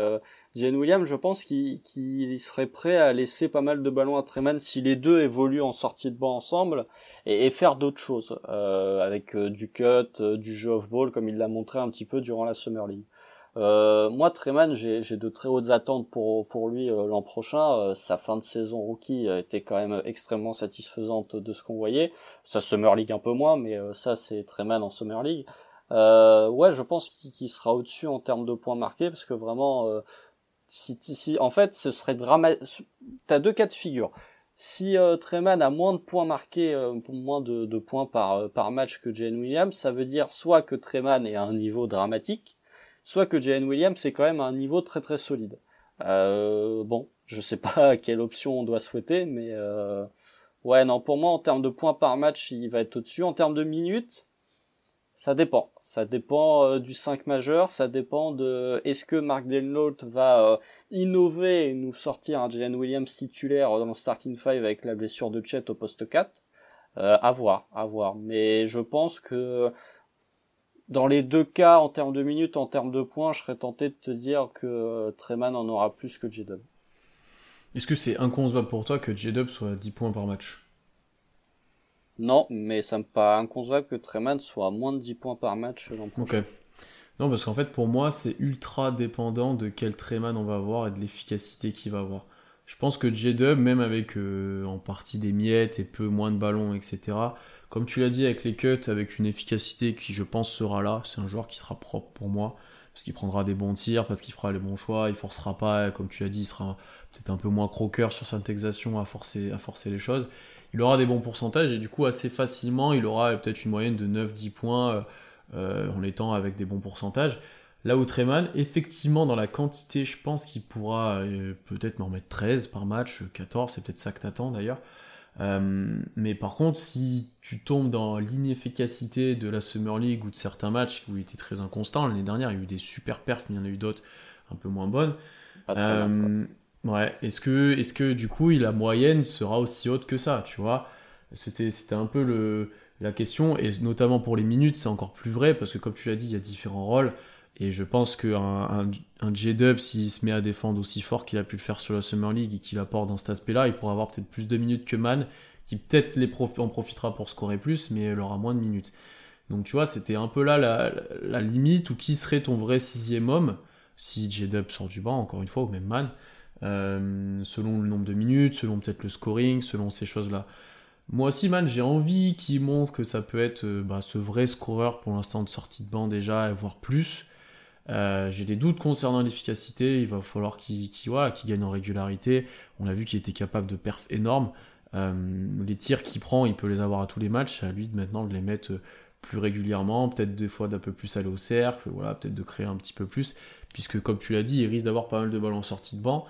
Jalen Williams, je pense qu'il serait prêt à laisser pas mal de ballons à Treman si les deux évoluent en sortie de banc ensemble et, et faire d'autres choses euh, avec euh, du cut, euh, du jeu off-ball comme il l'a montré un petit peu durant la Summer League. Euh, moi, Treman, j'ai de très hautes attentes pour pour lui euh, l'an prochain. Sa fin de saison rookie était quand même extrêmement satisfaisante de ce qu'on voyait. Sa Summer League un peu moins, mais ça c'est Treman en Summer League. Ouais, je pense qu'il sera au-dessus en termes de points marqués parce que vraiment, si, si en fait, ce serait dramatique. T'as deux cas de figure. Si euh, Treman a moins de points marqués, euh, moins de, de points par euh, par match que Jalen Williams, ça veut dire soit que Treman est à un niveau dramatique, soit que Jalen Williams est quand même à un niveau très très solide. Euh, bon, je sais pas quelle option on doit souhaiter, mais euh, ouais, non, pour moi en termes de points par match, il va être au-dessus. En termes de minutes, ça dépend. Ça dépend euh, du 5 majeur, ça dépend de est-ce que Mark Delnault va euh, innover et nous sortir un Jalen Williams titulaire dans le starting 5 avec la blessure de Chet au poste 4. Euh, à voir, à voir. Mais je pense que dans les deux cas, en termes de minutes, en termes de points, je serais tenté de te dire que Treman en aura plus que J-Dub. Est-ce que c'est inconcevable pour toi que J-Dub soit à 10 points par match? Non, mais ça me paraît inconcevable que Treman soit à moins de 10 points par match l'an. Non, parce qu'en fait, pour moi, c'est ultra dépendant de quel Treman on va avoir et de l'efficacité qu'il va avoir. Je pense que J-Dub, même avec euh, en partie des miettes et peu moins de ballons, etc., comme tu l'as dit avec les cuts, avec une efficacité qui, je pense, sera là, c'est un joueur qui sera propre pour moi. parce qu'il prendra des bons tirs, parce qu'il fera les bons choix, il forcera pas, comme tu l'as dit, il sera peut-être un peu moins croqueur sur sa à forcer, à forcer les choses. Il aura des bons pourcentages et du coup assez facilement il aura peut-être une moyenne de 9-10 points euh, en étant avec des bons pourcentages. Là où Treman, effectivement, dans la quantité, je pense qu'il pourra euh, peut-être m'en mettre 13 par match, 14, c'est peut-être ça que t'attends d'ailleurs. Euh, mais par contre, si tu tombes dans l'inefficacité de la Summer League ou de certains matchs où il était très inconstant, l'année dernière, il y a eu des super perfs, mais il y en a eu d'autres un peu moins bonnes. Euh, ouais, est-ce que, est que du coup, la moyenne sera aussi haute que ça, tu vois? C'était un peu le, la question, et notamment pour les minutes, c'est encore plus vrai, parce que comme tu l'as dit, il y a différents rôles. Et je pense qu'un un, un J-Dub, s'il se met à défendre aussi fort qu'il a pu le faire sur la Summer League et qu'il apporte dans cet aspect-là, il pourra avoir peut-être plus de minutes que Man, qui peut-être en profitera pour scorer plus, mais elle aura moins de minutes. Donc tu vois, c'était un peu là la, la, limite, ou qui serait ton vrai sixième homme, si J-Dub sort du banc, encore une fois, ou même Man, euh, selon le nombre de minutes, selon peut-être le scoring, selon ces choses-là. Moi aussi, man, j'ai envie qu'il montre que ça peut être euh, bah, ce vrai scoreur pour l'instant de sortie de banc déjà, voire plus. Euh, j'ai des doutes concernant l'efficacité. Il va falloir qu'il gagne en régularité. On a vu qu'il était capable de perf énormes. Les tirs qu'il prend, il peut les avoir à tous les matchs. À lui maintenant de les mettre plus régulièrement. Peut-être des fois d'un peu plus aller au cercle. Voilà, peut-être de créer un petit peu plus. Puisque, comme tu l'as dit, il risque d'avoir pas mal de ballons en sortie de banc.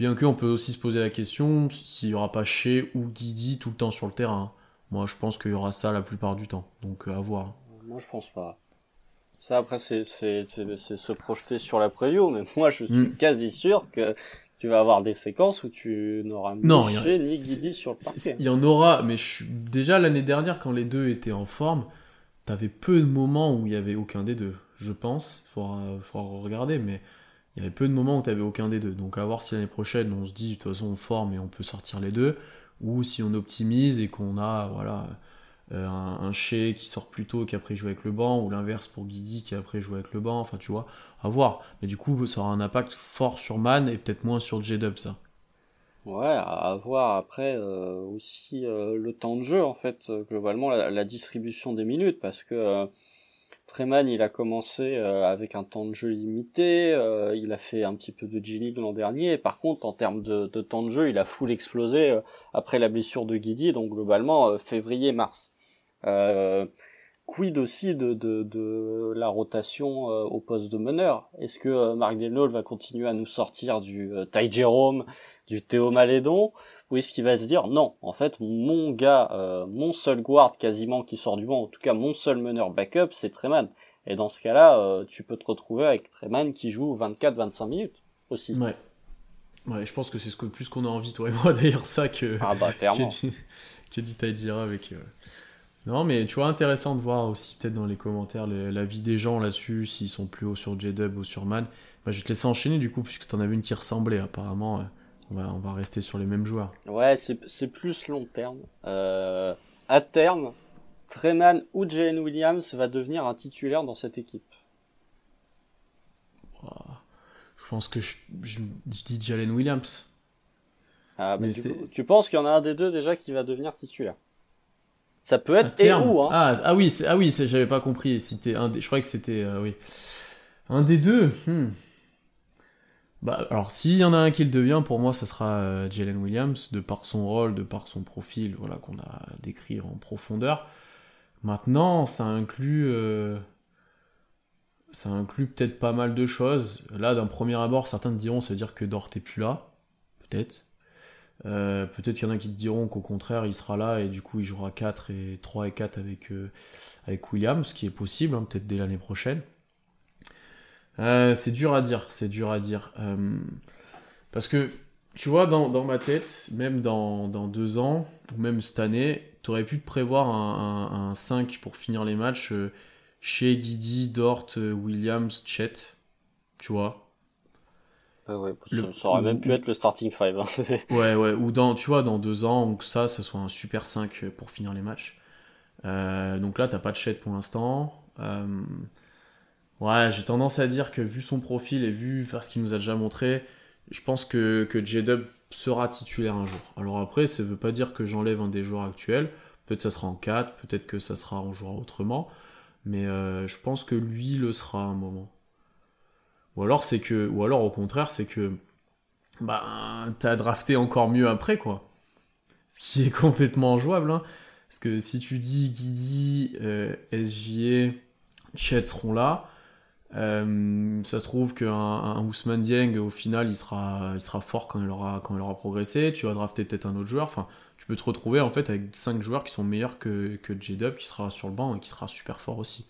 Bien qu'on peut aussi se poser la question s'il n'y aura pas Shea ou Guidi tout le temps sur le terrain. Moi, je pense qu'il y aura ça la plupart du temps. Donc, à voir. Moi, je pense pas. Ça, après, c'est se projeter sur la preview, mais moi, je suis mm. quasi sûr que tu vas avoir des séquences où tu n'auras ni Guidi sur le parquet. Il y en aura, mais je déjà l'année dernière, quand les deux étaient en forme, t'avais peu de moments où il y avait aucun des deux, je pense. Il faudra, regarder, mais il y avait peu de moments où t'avais aucun des deux. Donc à voir si l'année prochaine, on se dit, de toute façon, on forme et on peut sortir les deux, ou si on optimise et qu'on a, voilà euh, un, un qui sort plus tôt qui après joue avec le banc, ou l'inverse pour Guidi qui après joue avec le banc, enfin tu vois, à voir. Mais du coup, ça aura un impact fort sur Man et peut-être moins sur J-Dub, ça. Ouais, à voir après euh, aussi euh, le temps de jeu, en fait, globalement, la, distribution des minutes, parce que Treman, il a commencé avec un temps de jeu limité, il a fait un petit peu de G-League l'an dernier, par contre, en termes de, temps de jeu, il a full explosé après la blessure de Guidi, donc globalement, février-mars. Euh, quid aussi de, de, la rotation euh, au poste de meneur? Est-ce que euh, Marc Delnault va continuer à nous sortir du euh, Ty Jerome, du Théo Malédon ou est-ce qu'il va se dire non, en fait mon gars, mon seul guard quasiment qui sort du banc, en tout cas mon seul meneur backup, c'est Treman. Et dans ce cas-là, tu peux te retrouver avec Treman qui joue 24-25 minutes aussi. Ouais. Ouais, je pense que c'est ce que plus qu'on a envie, toi et moi, d'ailleurs, ça que. Ah bah clairement. que du, Ty avec. Non, mais tu vois, intéressant de voir aussi peut-être dans les commentaires l'avis des gens là-dessus, s'ils sont plus hauts sur J-Dub ou sur Man. Bah, je vais te laisser enchaîner du coup, puisque tu en avais une qui ressemblait apparemment. On va, on va rester sur les mêmes joueurs. Ouais, c'est plus long terme. Euh, à terme, Treman ou Jalen Williams va devenir un titulaire dans cette équipe. Je pense que je, dis Jalen Williams. Ah, mais tu penses qu'il y en a un des deux déjà qui va devenir titulaire? Ça peut être et où, hein. Ah, ah oui, ah oui, j'avais pas compris. Si un des, je croyais que c'était euh, oui. Un des deux. Hmm. Bah, alors s'il y en a un qui le devient, pour moi, ça sera euh, Jalen Williams, de par son rôle, de par son profil, voilà, qu'on a décrit en profondeur. Maintenant, ça inclut, euh, ça inclut peut-être pas mal de choses. Là, d'un premier abord, certains te diront, ça veut dire que Dort est plus là, peut-être. Euh, peut-être qu'il y en a qui te diront qu'au contraire, il sera là et du coup, il jouera 4 et 3 et 4 avec, euh, avec William, ce qui est possible, hein, peut-être dès l'année prochaine. Euh, c'est dur à dire, c'est dur à dire. parce que, tu vois, dans, dans ma tête, même dans, dans, deux ans, ou même cette année, tu aurais pu te prévoir un, un, 5 pour finir les matchs chez Guidi, Dort, Williams, Chet. Tu vois ça, aurait même pu être le starting 5. Hein. ouais, ouais, ou dans, tu vois, dans deux ans, donc ça, ça soit un super 5 pour finir les matchs. Euh, donc là, t'as pas de chat pour l'instant. Ouais, j'ai tendance à dire que vu son profil et vu ce qu'il nous a déjà montré, je pense que, que J-Dub sera titulaire un jour. Alors après, ça veut pas dire que j'enlève un des joueurs actuels. Peut-être ça sera en 4, peut-être que ça sera en jouera autrement. Mais euh, je pense que lui le sera à un moment. Ou alors c'est que, ou alors au contraire, c'est que bah t'as drafté encore mieux après quoi. Ce qui est complètement jouable. Hein. Parce que si tu dis Guidi, euh, SGA, Chet seront là, euh, ça se trouve qu'un un Ousmane Dieng, au final, il sera, il sera fort quand il, aura, quand il aura progressé. Tu vas drafter peut-être un autre joueur. Enfin, tu peux te retrouver en fait avec 5 joueurs qui sont meilleurs que, que J-Dub, qui sera sur le banc et qui sera super fort aussi.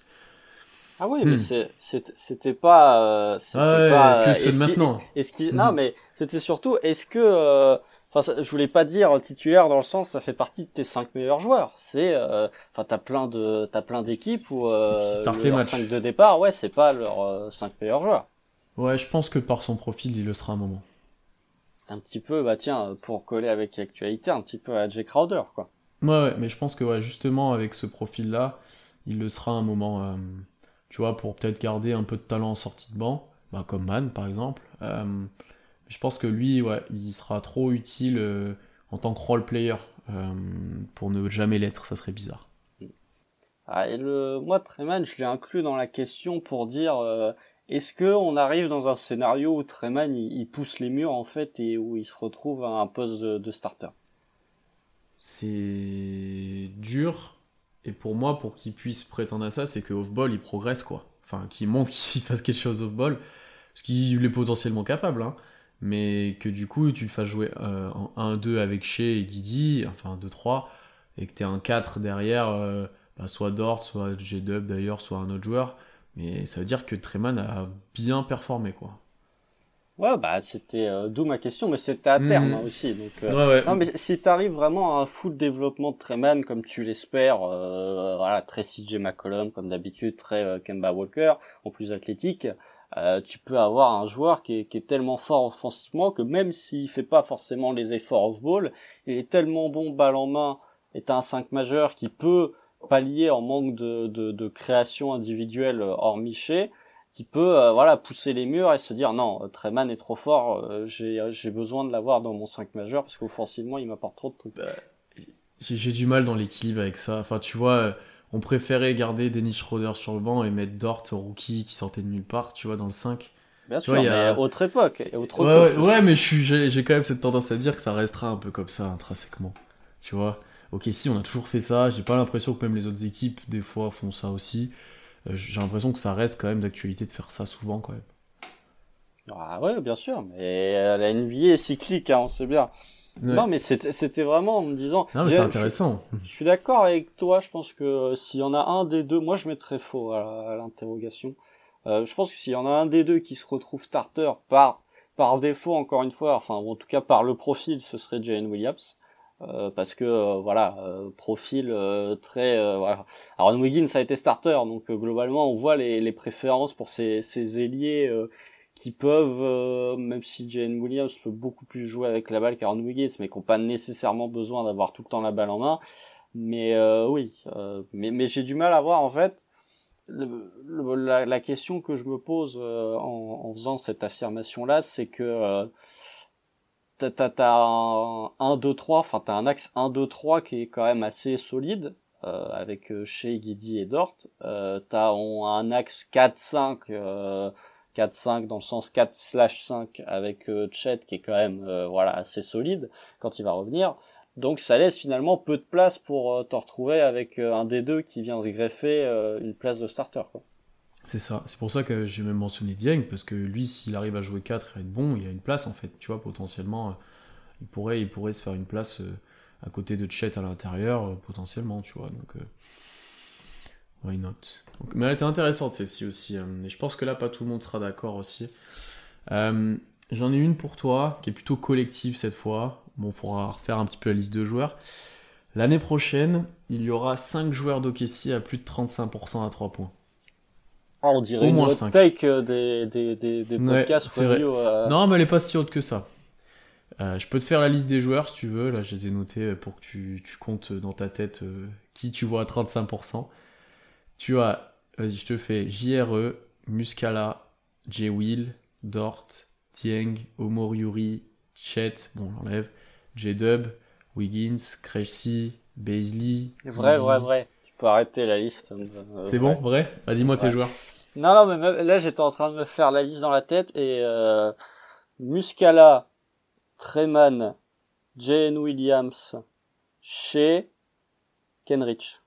Ah oui, mais hmm. c'était pas, euh, pas que c'est maintenant. Est-ce qui, non, hmm. mais c'était surtout, est-ce que, euh, enfin, je voulais pas dire titulaire dans le sens, ça fait partie de tes cinq meilleurs joueurs. C'est, euh, enfin, t'as plein de, t'as plein d'équipes où euh, leurs 5 de départ, ouais, c'est pas leurs 5 meilleurs joueurs. Ouais, je pense que par son profil, il le sera un moment. Un petit peu, bah tiens, pour coller avec l'actualité, un petit peu à Jay Crowder, quoi. Ouais, ouais, mais je pense que ouais, justement avec ce profil-là, il le sera un moment tu vois, pour peut-être garder un peu de talent en sortie de banc, bah, comme Man par exemple. Euh, je pense que lui, ouais, il sera trop utile euh, en tant que role player euh, pour ne jamais l'être, ça serait bizarre. Ah, et le, moi, Treman, je l'ai inclus dans la question pour dire est-ce que on arrive dans un scénario où Treman il, pousse les murs en fait et où il se retrouve à un poste de starter? C'est dur et pour moi, pour qu'il puisse prétendre à ça, c'est que off-ball, il progresse, quoi. Enfin, qu'il montre qu'il fasse quelque chose off-ball, ce qu'il est potentiellement capable, hein. Mais que du coup, tu le fasses jouer euh, en 1-2 avec Shea et Guidi, enfin 2-3, et que tu un 4 derrière, euh, bah, soit Dort, soit G-Dub d'ailleurs, soit un autre joueur. Mais ça veut dire que Treman a bien performé, quoi. Ouais, bah c'était euh, d'où ma question, mais c'était à terme mhm. hein, aussi. Donc, euh, Non, mais si t'arrives vraiment à un full développement de Treman comme tu l'espères, euh, voilà, très CJ McCollum comme d'habitude, très euh, Kemba Walker, en plus athlétique, tu peux avoir un joueur qui est, qui est tellement fort offensivement que même s'il fait pas forcément les efforts off-ball, il est tellement bon balle en main, est un 5 majeur qui peut pallier en manque de, de, de création individuelle hors Miché, qui peut euh, voilà pousser les murs et se dire non Treman est trop fort euh, j'ai j'ai besoin de l'avoir dans mon 5 majeur parce qu'offensivement il m'apporte trop de trucs. Bah, j'ai du mal dans l'équilibre avec ça. Enfin tu vois euh, on préférait garder Dennis Schroeder sur le banc et mettre Dort rookie qui sortait de nulle part tu vois dans le 5 Bien sûr, mais a... autre époque. Autre ouais, ouais, mais j'ai quand même cette tendance à dire que ça restera un peu comme ça, intrinsèquement. Tu vois? Ok, si, on a toujours fait ça. J'ai pas l'impression que même les autres équipes, des fois, font ça aussi. Euh, j'ai l'impression que ça reste quand même d'actualité de faire ça souvent quand même. Ah ouais, bien sûr, mais euh, la NBA est cyclique, hein, on sait bien. Non, mais c'était vraiment en me disant. Non, mais c'est intéressant. Je, suis d'accord avec toi. Je pense que euh, s'il y en a un des deux, moi je mettrais faux à, l'interrogation. je pense que s'il y en a un des deux qui se retrouve starter par par défaut, encore une fois, enfin en tout cas par le profil, ce serait Jane Williams. Euh, parce que euh, voilà euh, profil très voilà Aaron Wiggins a été starter donc globalement on voit les, les, préférences pour ces, ces ailiers qui peuvent même si Jane Williams peut beaucoup plus jouer avec la balle qu'Aaron Wiggins mais qui n'ont pas nécessairement besoin d'avoir tout le temps la balle en main. Mais oui mais, mais j'ai du mal à voir en fait la, la, question que je me pose en, en, faisant cette affirmation là c'est que t'as un 1 2 3 enfin t'as un axe 1 2 3 qui est quand même assez solide euh, avec euh, Shea, Guidi et Dort. Euh, t'as un axe 4 5 euh, 4 5 dans le sens 4 slash 5 avec euh, Chet qui est quand même euh, voilà assez solide quand il va revenir donc ça laisse finalement peu de place pour te retrouver avec un des deux qui vient se greffer une place de starter. C'est ça. C'est pour ça que j'ai même mentionné Dieng, parce que lui, s'il arrive à jouer 4 et être bon, il a une place en fait. Tu vois, potentiellement, euh, il pourrait, il pourrait se faire une place euh, à côté de Chet à l'intérieur, euh, potentiellement, tu vois. Donc, why not? Mais elle était intéressante celle-ci aussi. et je pense que là, pas tout le monde sera d'accord aussi. J'en ai une pour toi, qui est plutôt collective cette fois. Bon, on pourra refaire un petit peu la liste de joueurs. L'année prochaine, il y aura 5 joueurs d'Okessi à plus de 35% à 3 points. Ah, on dirait Au moins une take euh, des, des, des, des podcasts euh. Non, mais elle est pas si haute que ça. Euh, je peux te faire la liste des joueurs si tu veux. Là, je les ai notés pour que tu, tu comptes dans ta tête qui tu vois à 35%. Tu as, vas-y, je te fais JRE, Muscala, J-Will, Dort, Tieng, Omoriuri, Chet, bon, on l'enlève, J-Dub, Wiggins, Cressy, Baisley. Vrai, vrai, vrai peux arrêter la liste. C'est bon, vrai Vas-y, moi tes joueurs. Non, non, mais là, j'étais en train de me faire la liste dans la tête et euh, Muscala, Treman, Jane Williams, Shea, Kenrich.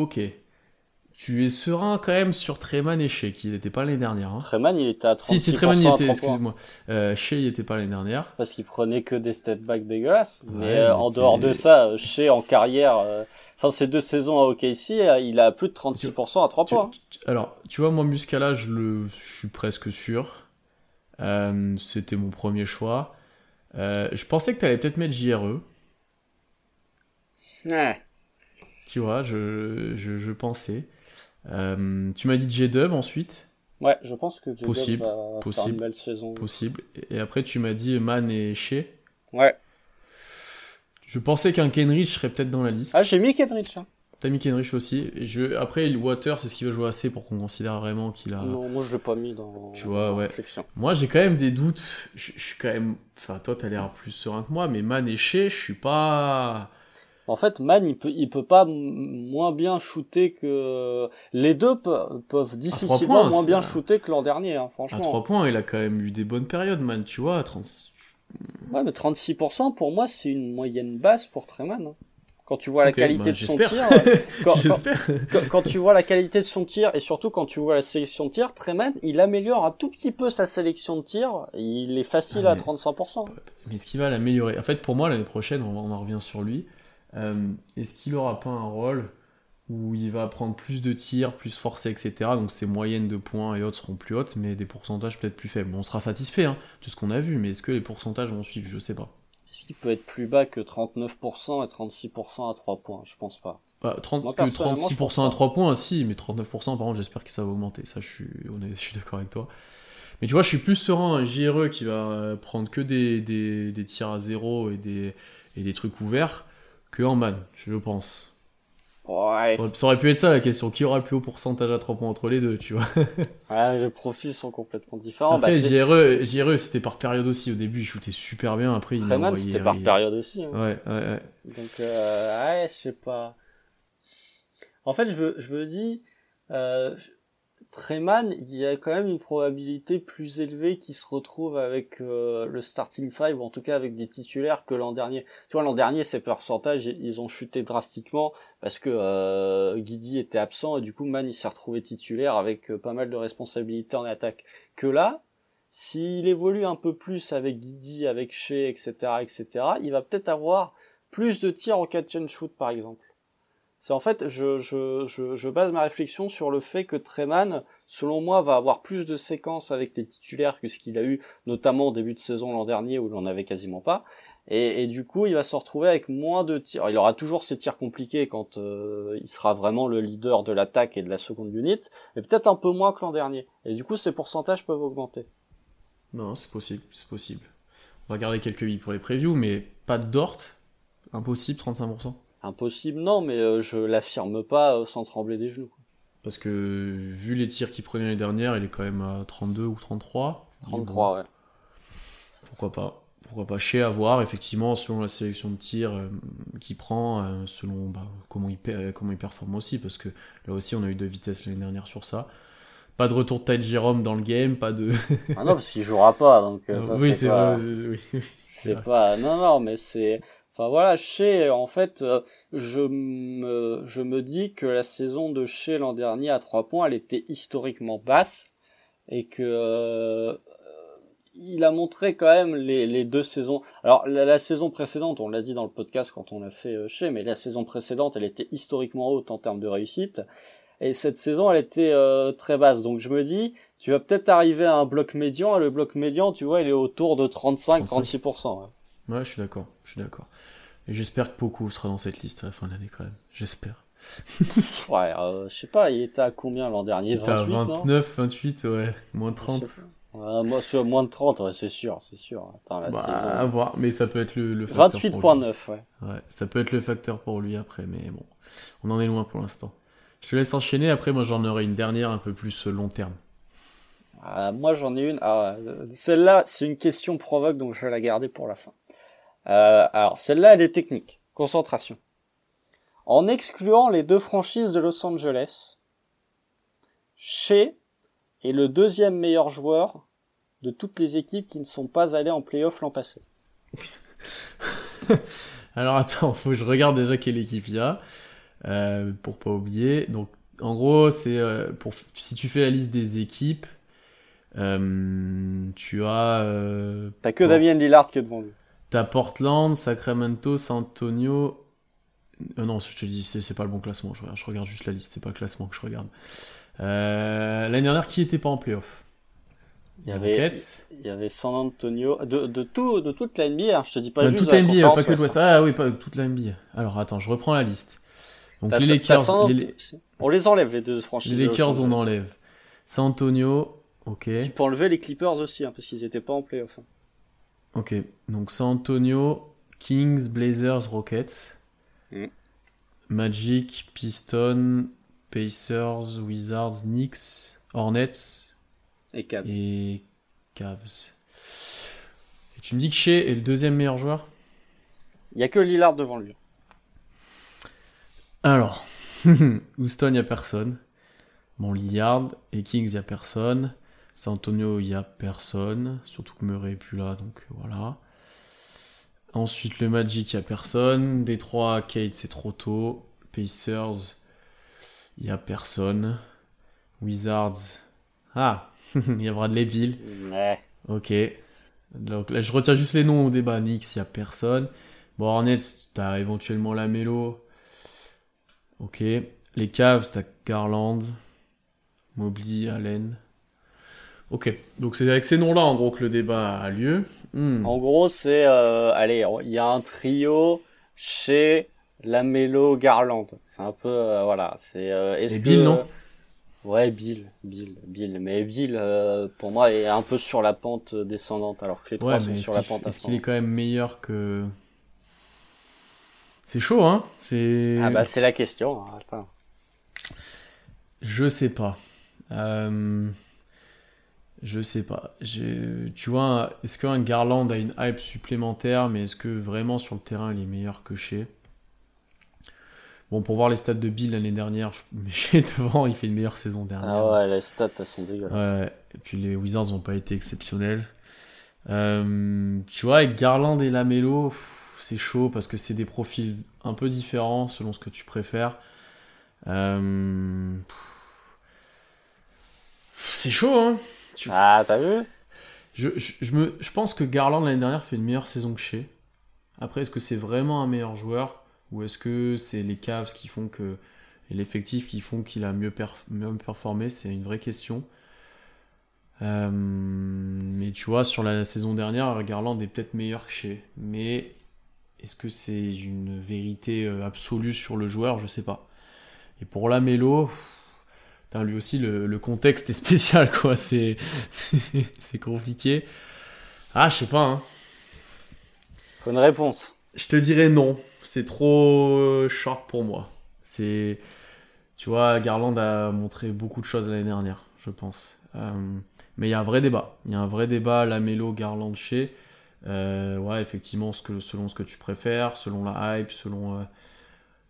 Ok. Tu es serein quand même sur Treman et Shea, qui n'était pas l'année dernière. Hein. Treman, il était à 36% Si, si Treman y à était, 3 points. excuse-moi. Euh, Shea y était pas l'année dernière. Parce qu'il prenait que des step back dégueulasses. Ouais, mais euh, il en était- dehors de ça, euh, Shea en carrière, euh, enfin ces deux saisons à OKC, euh, il a plus de 36% à 3 Tu- points. tu- alors, tu vois, moi, Muscala, je, le, je suis presque sûr. Euh, C'était mon premier choix. Euh, je pensais que tu allais peut-être mettre JRE. Ouais. Tu vois, je, je, je pensais. Euh, tu m'as dit J-Dub ensuite, Ouais, je pense que J-Dub Possible, va faire possible. une belle saison. possible. Et après, tu m'as dit Man et Shea. Ouais. Je pensais qu'un Kenrich serait peut-être dans la liste. Ah, j'ai mis Kenrich. Hein. T'as mis Kenrich aussi. Et je... Après, Water, c'est ce qui va jouer assez pour qu'on considère vraiment qu'il a. Non, moi je l'ai pas mis dans. Tu vois, dans ouais. la réflexion. Moi, j'ai quand même des doutes. Je, je suis quand même. Enfin, toi, t'as l'air plus serein que moi, mais Man et Shea, je suis pas. En fait, Man, il peut, il peut pas moins bien shooter que les deux pe- peuvent difficilement points, moins bien shooter que l'an dernier, hein, À franchement. 3 points, il a quand même eu des bonnes périodes, Man, tu vois. à 30... Ouais, mais 36% pour moi, c'est une moyenne basse pour Treman. hein. Quand tu vois la qualité bah, de son tir, euh, quand, tu vois la qualité de son tir et surtout quand tu vois la sélection de tir, Treman, il améliore un tout petit peu sa sélection de tir. Il est facile Ah, à mais- 35%. Mais est-ce qu'il va l'améliorer En fait, pour moi, l'année prochaine, on, on en revient sur lui. Euh, est-ce qu'il aura pas un rôle où il va prendre plus de tirs, plus forcé, etc. Donc ses moyennes de points et autres seront plus hautes, mais des pourcentages peut-être plus faibles. Bon, on sera satisfait hein, de ce qu'on a vu, mais est-ce que les pourcentages vont suivre? Je sais pas. Est-ce qu'il peut être plus bas que 39% et 36% à 3 points? Je pense pas. Bah, 30, Moi, que personnellement, je pense 36% à pas. 3 points, si, mais 39% par contre, j'espère que ça va augmenter. Ça, je suis, je d'accord avec toi. Mais tu vois, je suis plus serein un JRE qui va prendre que des, des, des tirs à zéro et des, et des trucs ouverts que en man, je pense. Ouais, Ça aurait, ça aurait pu être ça la question. Qui aura le plus haut pourcentage à 3 points entre les deux, tu vois ouais les profils sont complètement différents. Après, bah, JRE, JRE c'était par période aussi. Au début, il shootait super bien. Après, il Treman, envoyé- c'était par il- période aussi. hein. Ouais, ouais, ouais. Donc, euh, ouais, je sais pas. En fait, je me, je me dis, euh, Treman, il y a quand même une probabilité plus élevée qu'il se retrouve avec euh, le starting five, ou en tout cas avec des titulaires que l'an dernier. Tu vois, l'an dernier, ces pourcentages, ils ont chuté drastiquement parce que euh, Guidi était absent et du coup, Man, il s'est retrouvé titulaire avec euh, pas mal de responsabilités en attaque. Que là, s'il évolue un peu plus avec Guidi, avec Shea, etc., etc., il va peut-être avoir plus de tirs en catch and shoot, par exemple. C'est en fait, je, base ma réflexion sur le fait que Treman, selon moi, va avoir plus de séquences avec les titulaires que ce qu'il a eu, notamment au début de saison l'an dernier où il en avait quasiment pas. Et, et du coup, il va se retrouver avec moins de tirs. Il aura toujours ses tirs compliqués quand euh, il sera vraiment le leader de l'attaque et de la seconde unit, mais peut-être un peu moins que l'an dernier. Et du coup, ses pourcentages peuvent augmenter. Non, c'est possible, c'est possible. On va garder quelques billes pour les previews, mais pas de Dort. Impossible, 35%. Impossible, non, mais euh, je l'affirme pas euh, sans trembler des genoux. Parce que vu les tirs qu'il prenait l'année dernière, il est quand même à 32 ou 33. Je dis, bon, 33, ouais. pourquoi pas Pourquoi pas Chez à voir, effectivement, selon la sélection de tirs euh, qu'il prend, euh, selon bah, comment, il comment il performe aussi, parce que là aussi on a eu de vitesse l'année dernière sur ça. Pas de retour de Ty Jerome dans le game, pas de. Ah non, parce qu'il jouera pas, donc ça, oui, c'est pas... vrai. c'est- oui, pas... Non, non, mais c'est... Enfin voilà, Shea, en fait, euh, je me, je me dis que la saison de Shea l'an dernier à 3 points, elle était historiquement basse, et que... euh, il a montré quand même les, les deux saisons. Alors la, la saison précédente, on l'a dit dans le podcast quand on a fait euh, Shea, mais la saison précédente, elle était historiquement haute en termes de réussite. Et cette saison, elle était euh, très basse. Donc je me dis, tu vas peut-être arriver à un bloc médian. Et le bloc médian, tu vois, il est autour de 35-36%. ouais. Ouais, je suis d'accord. Je suis d'accord. Et j'espère que Poku sera dans cette liste à la fin de l'année quand même. J'espère. Ouais, euh, je sais pas, il était à combien l'an dernier? T'as 28, non? 29, 28, ouais, moins 30. Je sais pas. Ouais, moi, sur moins de 30, ouais, c'est sûr, c'est sûr. Attends, la Bah, saison... à voir, mais ça peut être le, le facteur. pour lui. 28.9, ouais. Ouais, ça peut être le facteur pour lui après, mais bon, on en est loin pour l'instant. Je te laisse enchaîner, après moi j'en aurai une dernière un peu plus euh, long terme. Ah, moi j'en ai une. Ah, celle-là, c'est une question provoque, donc je vais la garder pour la fin. Euh, alors, celle-là, elle est technique. Concentration. En excluant les deux franchises de Los Angeles, Shea est le deuxième meilleur joueur de toutes les équipes qui ne sont pas allées en playoff l'an passé. Alors attends, faut que je regarde déjà quelle équipe il y a euh, pour pas oublier. Donc en gros, c'est euh, pour si tu fais la liste des équipes, euh, tu as. T'as que Bon. Damien Lillard qui est devant lui. T'as Portland, Sacramento, San Antonio. Euh, non, je te dis, c'est pas le bon classement. Je regarde, je regarde juste la liste, c'est pas le classement que je regarde. Euh, L'année dernière, qui était pas en playoff? Il y avait, il y avait San Antonio, de, de tout, de toute la NBA, hein, je te dis pas Euh, juste toute la NBA, pas que Ouest, l'Ouest. hein. Ah oui, pas toute la NBA. Alors attends, je reprends la liste. Donc les Lakers, San les, Anto- On les enlève les deux franchises. les Lakers, on enlève. San Antonio, ok. Tu peux enlever les Clippers aussi, hein, parce qu'ils étaient pas en playoff. hein. Ok, donc San Antonio, Kings, Blazers, Rockets, Mm. Magic, Pistons, Pacers, Wizards, Knicks, Hornets Et Cavs. et Cavs. Et tu me dis que Shea est le deuxième meilleur joueur? Il y a que Lillard devant lui. Alors, Houston, il n'y a personne. Bon, Lillard et Kings, il n'y a personne. San Antonio, il n'y a personne. Surtout que Murray est plus là, donc voilà. Ensuite, le Magic, il n'y a personne. Détroit, Kate, c'est trop tôt. Pacers, il n'y a personne. Wizards, ah, il y a Bradley Bill. Ouais. Ok. Donc là, je retiens juste les noms au débat. Knicks, il n'y a personne. Bon, Hornets, t'as éventuellement la Mélo. Ok. Les Cavs, t'as Garland, Mobley, Allen. Ok. Donc c'est avec ces noms-là, en gros, que le débat a lieu. Hmm. En gros, c'est, euh, allez, il y a un trio chez Lamelo Garland. C'est un peu, euh, voilà, c'est. euh, Et que- Bill, non? Ouais, Bill, Bill, Bill. Mais Bill, euh, pour moi, est un peu sur la pente descendante, alors que les trois Ouais, sont sur la pente est-ce qu'il est ascendante. quand même meilleur que. C'est chaud, hein C'est. Ah bah c'est la question. hein, attends. Je sais pas. Euh, Je sais pas. Tu vois, est-ce qu'un Garland a une hype supplémentaire, mais est-ce que vraiment sur le terrain il est meilleur que chez Bon, pour voir les stats de Bill l'année dernière, je... chez devant, il fait une meilleure saison dernière. Ah ouais, les stats elles sont dégueulasses. Ouais, et puis les Wizards n'ont pas été exceptionnels. Euh, tu vois, avec Garland et Lamelo, c'est chaud parce que c'est des profils un peu différents selon ce que tu préfères. Euh, c'est chaud, hein tu- Ah, t'as vu? Je, je, je me, je pense que Garland l'année dernière fait une meilleure saison que Shea. Après, est-ce que c'est vraiment un meilleur joueur? Ou est-ce que c'est les Cavs qui font que et l'effectif qui font qu'il a mieux, perf- mieux performé? C'est une vraie question. Euh, mais tu vois, sur la saison dernière, Garland est peut-être meilleur que Shea. Mais est-ce que c'est une vérité euh, absolue sur le joueur? Je sais pas. Et pour la Mélo, Putain, lui aussi, le, le contexte est spécial, quoi. C'est, c'est compliqué. Ah, je sais pas, hein. Faut une réponse. Je te dirais non. C'est trop short pour moi. C'est, tu vois, Garland a montré beaucoup de choses l'année dernière, je pense. Euh, mais il y a un vrai débat. Il y a un vrai débat, la mélo, Garland, chez. Euh, ouais, effectivement, ce que, selon ce que tu préfères, selon la hype, selon euh,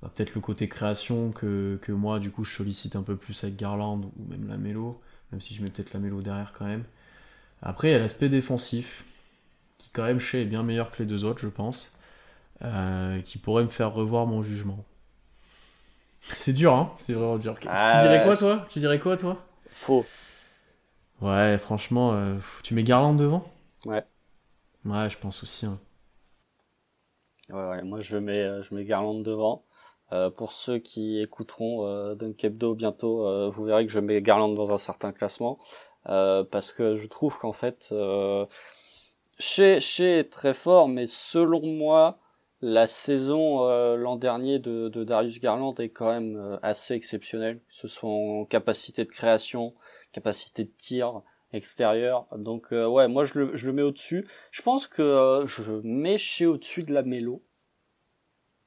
bah, peut-être le côté création que, que moi, du coup, je sollicite un peu plus avec Garland ou même la mélo, même si je mets peut-être la mélo derrière quand même. Après, il y a l'aspect défensif, qui quand même chez est bien meilleur que les deux autres, je pense, euh, qui pourrait me faire revoir mon jugement. C'est dur, hein C'est vraiment dur. Ah, tu dirais quoi, toi? Tu dirais quoi, toi? Faux. Ouais, franchement, euh, tu mets Garland devant? Ouais. Ouais, je pense aussi. hein. Ouais, ouais, moi je mets, euh, je mets Garland devant. Euh, pour ceux qui écouteront euh, Dunk Hebdo bientôt, euh, vous verrez que je mets Garland dans un certain classement. Euh, parce que je trouve qu'en fait, euh, chez, chez est très fort, mais selon moi, la saison l'an dernier de, Darius Garland est quand même assez exceptionnelle, que ce soit en capacité de création, capacité de tir extérieur. Donc ouais, moi je le, je le mets au-dessus. Je pense que je mets chez au-dessus de la mélo.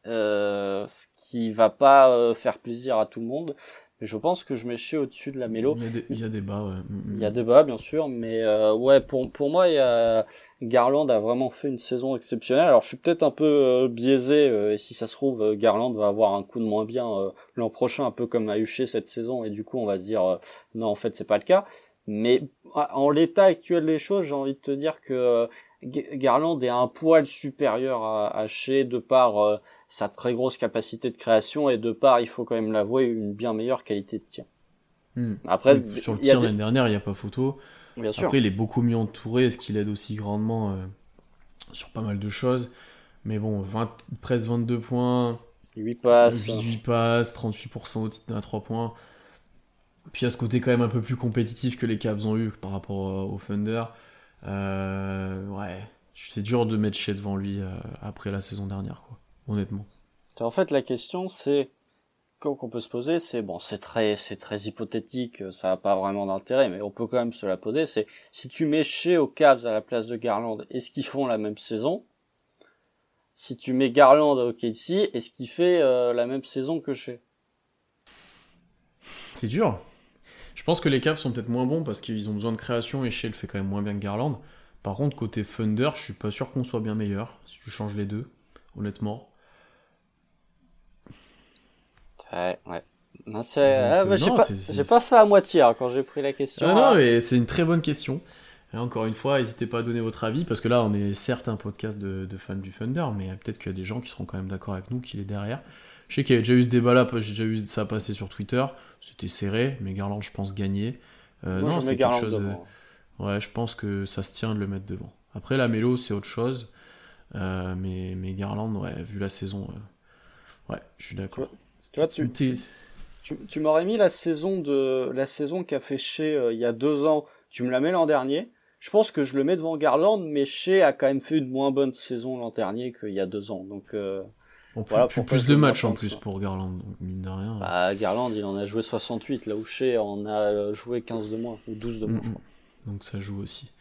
Euh, ce qui va pas euh, faire plaisir à tout le monde. Et je pense que je mets Shea au-dessus de la Mélo. Il y a, des, il y a débat, ouais. Mm, Il mm. y a débat, bien sûr, mais euh, ouais, pour, pour moi, il y a... Garland a vraiment fait une saison exceptionnelle. Alors, je suis peut-être un peu euh, biaisé, euh, et si ça se trouve, Garland va avoir un coup de moins bien euh, l'an prochain, un peu comme a Huché cette saison, et du coup, on va se dire, non, en fait, c'est pas le cas. Mais ah, en l'état actuel des choses, j'ai envie de te dire que Garland est un poil supérieur à, à Shea de par euh, sa très grosse capacité de création et de par, il faut quand même l'avouer, une bien meilleure qualité de tir. Mm. Après, sur le tir des- l'année dernière, il n'y a pas photo. Bien sûr. Après, il est beaucoup mieux entouré, ce qui l'aide aussi grandement euh, sur pas mal de choses. Mais bon, 20, presque 22 points, 8 passes. 8 passes, 38% au titre à 3 points. Puis il y a ce côté quand même un peu plus compétitif que les Cavs ont eu par rapport euh, au Thunder. Euh, ouais, c'est dur de mettre chez devant lui euh, après la saison dernière, quoi. Honnêtement. En fait, la question, c'est qu'on peut se poser, c'est bon, c'est très, c'est très hypothétique, ça n'a pas vraiment d'intérêt, mais on peut quand même se la poser. C'est si tu mets chez aux Cavs à la place de Garland, est-ce qu'ils font la même saison? Si tu mets Garland au KC, est-ce qu'il fait euh, la même saison que chez C'est dur. Je pense que les Cavs sont peut-être moins bons parce qu'ils ont besoin de création et Shea le fait quand même moins bien que Garland. Par contre, côté Thunder, je suis pas sûr qu'on soit bien meilleur si tu changes les deux, honnêtement. Ouais, ouais. Non, c'est, ah, euh, bah, j'ai pas, j'ai fait à moitié hein, quand j'ai pris la question. Ah non, hein. mais c'est une très bonne question. Et encore une fois, n'hésitez pas à donner votre avis, parce que là, on est certes un podcast de, de fans du Thunder, mais peut-être qu'il y a des gens qui seront quand même d'accord avec nous qu'il est derrière. Je sais qu'il y avait déjà eu ce débat-là, j'ai déjà vu ça passer sur Twitter. C'était serré, mais Garland, je pense, gagné. Euh, Moi, non, je c'est quelque chose. devant. Ouais, je pense que ça se tient de le mettre devant. Après, la mélo, c'est autre chose. Euh, mais, mais Garland, ouais, vu la saison, euh, ouais, je suis d'accord. Tu vois, tu- Tu, tu m'aurais mis la saison de la saison qu'a fait Shea euh, il y a deux ans. Tu me la mets l'an dernier. Je pense que je le mets devant Garland, mais Shea a quand même fait une moins bonne saison l'an dernier qu'il y a deux ans. Donc euh, plus, Voilà plus- plus de matchs en plus ouais. pour Garland, mine de rien. bah, Garland, il en a joué 68, là où Shea en a joué 15 de moins ou 12 de moins. Mm, je crois. Donc ça joue aussi.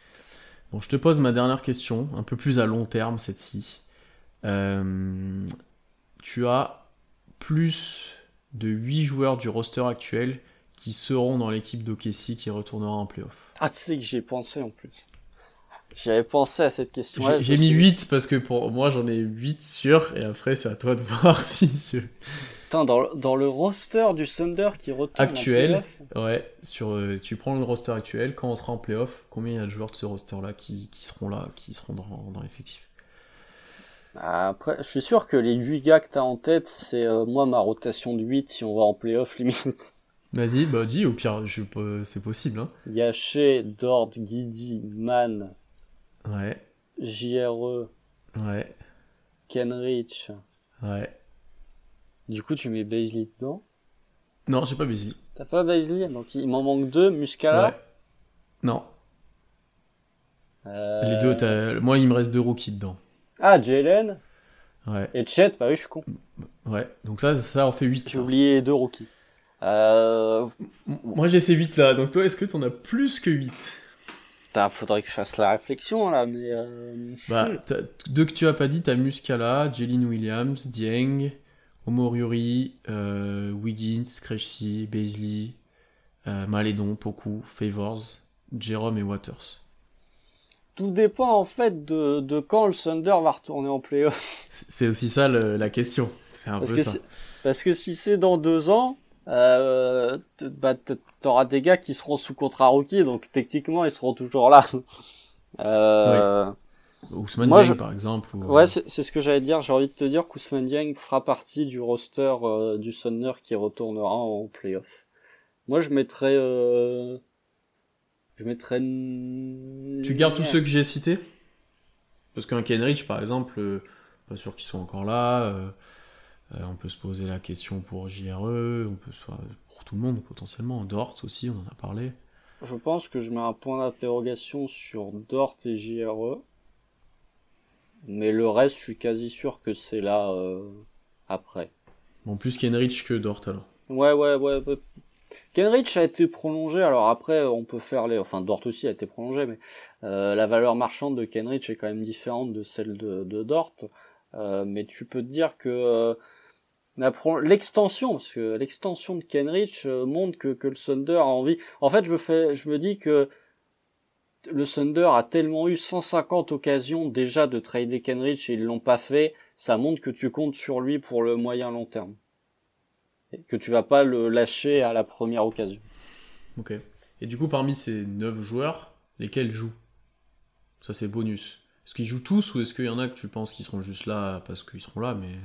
Bon, je te pose ma dernière question, un peu plus à long terme cette-ci. Euh, tu as plus de 8 joueurs du roster actuel qui seront dans l'équipe d'OKC qui retournera en playoff. Ah, tu sais que j'y ai pensé en plus. J'y avais pensé à cette question. J'ai j'ai mis 8 parce que pour moi j'en ai 8 sûrs et après c'est à toi de voir si je... Putain, dans, le- dans le roster du Thunder qui retourne en Actuel. Ouais, sur, euh, tu prends le roster actuel, quand on sera en playoff, combien il y a de joueurs de ce roster-là qui, qui seront là, qui seront dans, dans l'effectif? Après, je suis sûr que les 8 gars que t'as en tête, c'est euh, moi ma rotation de 8 si on va en playoff limite. Vas-y, bah dis, au pire, peux- c'est possible. Hein. Yaché, Dort, Guidi, Man, Ouais, JRE, ouais, Kenrich. ouais. Du coup, tu mets Baisley dedans? Non, j'ai pas Beasley. T'as pas Baisley, donc il m'en manque deux, Muscala? Ouais. Non, Euh, les deux, moi il me reste deux rookies dedans. Ah, Jalen Ouais, et Chet, bah oui, je suis con. ouais. Donc ça, ça en fait 8. J'ai oublié deux rookies. Euh, Moi j'ai ces 8 là, donc toi est-ce que t'en as plus que 8 putain, faudrait que je fasse la réflexion là, mais euh... Bah, deux que tu as pas dit, t'as Muscala, Jalen Williams, Dieng, Omoriuri, euh, Wiggins, Krejci, Beasley, euh, Malédon, Poku, Favors, Jerome et Waters. Tout dépend en fait de, de quand le Thunder va retourner en playoff. C'est aussi ça le- la question. C'est un Parce peu que, ça. c'est- parce que si c'est dans deux ans, euh, bah, t'auras des gars qui seront sous contrat rookie, donc techniquement ils seront toujours là. Euh, Ousmane Moi, Dieng je- par exemple. ou- Ouais, c'est c'est ce que j'allais te dire. J'ai envie de te dire qu'Ousmane Dieng fera partie du roster euh, du Thunder qui retournera en playoff. Moi, je mettrais... Je mettrais... Tu gardes tous ceux que j'ai cités? Parce qu'un Kenrich, par exemple, euh, pas sûr qu'ils soient encore là. euh, euh, on peut se poser la question pour JRE, on peut, enfin, pour tout le monde potentiellement. Dort aussi, on en a parlé. Je pense que je mets un point d'interrogation sur Dort et JRE. Mais le reste, je suis quasi sûr que c'est là euh, après. Bon, plus Kenrich que Dort alors. Ouais, ouais, ouais. Kenrich a été prolongé, alors après, on peut faire les... Enfin, Dort aussi a été prolongé, mais euh, la valeur marchande de Kenrich est quand même différente de celle de, Dort. Euh, mais tu peux te dire que... euh, L'extension, parce que l'extension de Kenrich montre que, que le Thunder a envie. En fait, je me fais, je me dis que le Thunder a tellement eu 150 occasions déjà de trader Kenrich et ils l'ont pas fait. Ça montre que tu comptes sur lui pour le moyen long terme. Et que tu vas pas le lâcher à la première occasion. Ok. Et du coup, parmi ces 9 joueurs, lesquels jouent? Ça, c'est bonus. Est-ce qu'ils jouent tous ou est-ce qu'il y en a que tu penses qu'ils seront juste là parce qu'ils seront là, mais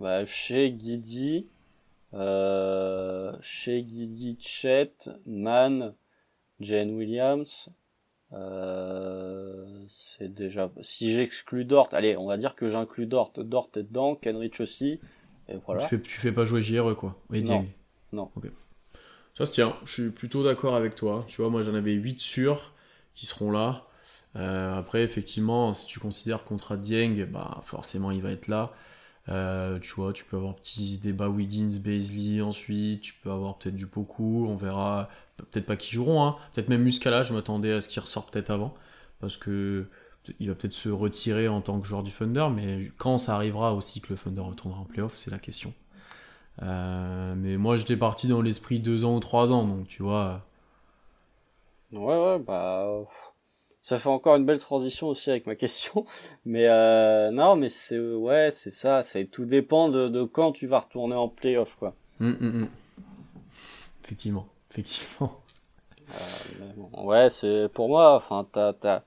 bah, chez Guidi, euh, chez Guidi, Chet, Man, Jane Williams, euh, c'est déjà. Si j'exclus Dort, allez, on va dire que j'inclus Dort. Dort est dedans, Kenrich aussi. Et voilà. Tu fais, tu fais pas jouer JRE quoi. Et non. non. Ok. Ça se tient. Je suis plutôt d'accord avec toi. Tu vois, moi j'en avais 8 sûrs qui seront là. Euh, après, effectivement, si tu considères contrat Dieng, bah forcément il va être là. Euh, tu vois, tu peux avoir petit débat Wiggins, Baisley ensuite, tu peux avoir peut-être du Poku, on verra. Peut-être pas qui joueront, hein. peut-être même Muscala, je m'attendais à ce qu'il ressorte peut-être avant, parce que il va peut-être se retirer en tant que joueur du Thunder, mais quand ça arrivera aussi que le Thunder retournera en playoff, c'est la question. Euh, mais moi j'étais parti dans l'esprit deux ans ou trois ans, donc tu vois. Ouais, ouais, bah ça fait encore une belle transition aussi avec ma question. Mais euh, non, mais c'est ouais, c'est ça. C'est tout dépend de, de, quand tu vas retourner en playoff, quoi. Hum, hum, hum. Effectivement, effectivement. Euh, ouais, c'est pour moi. Enfin, t'as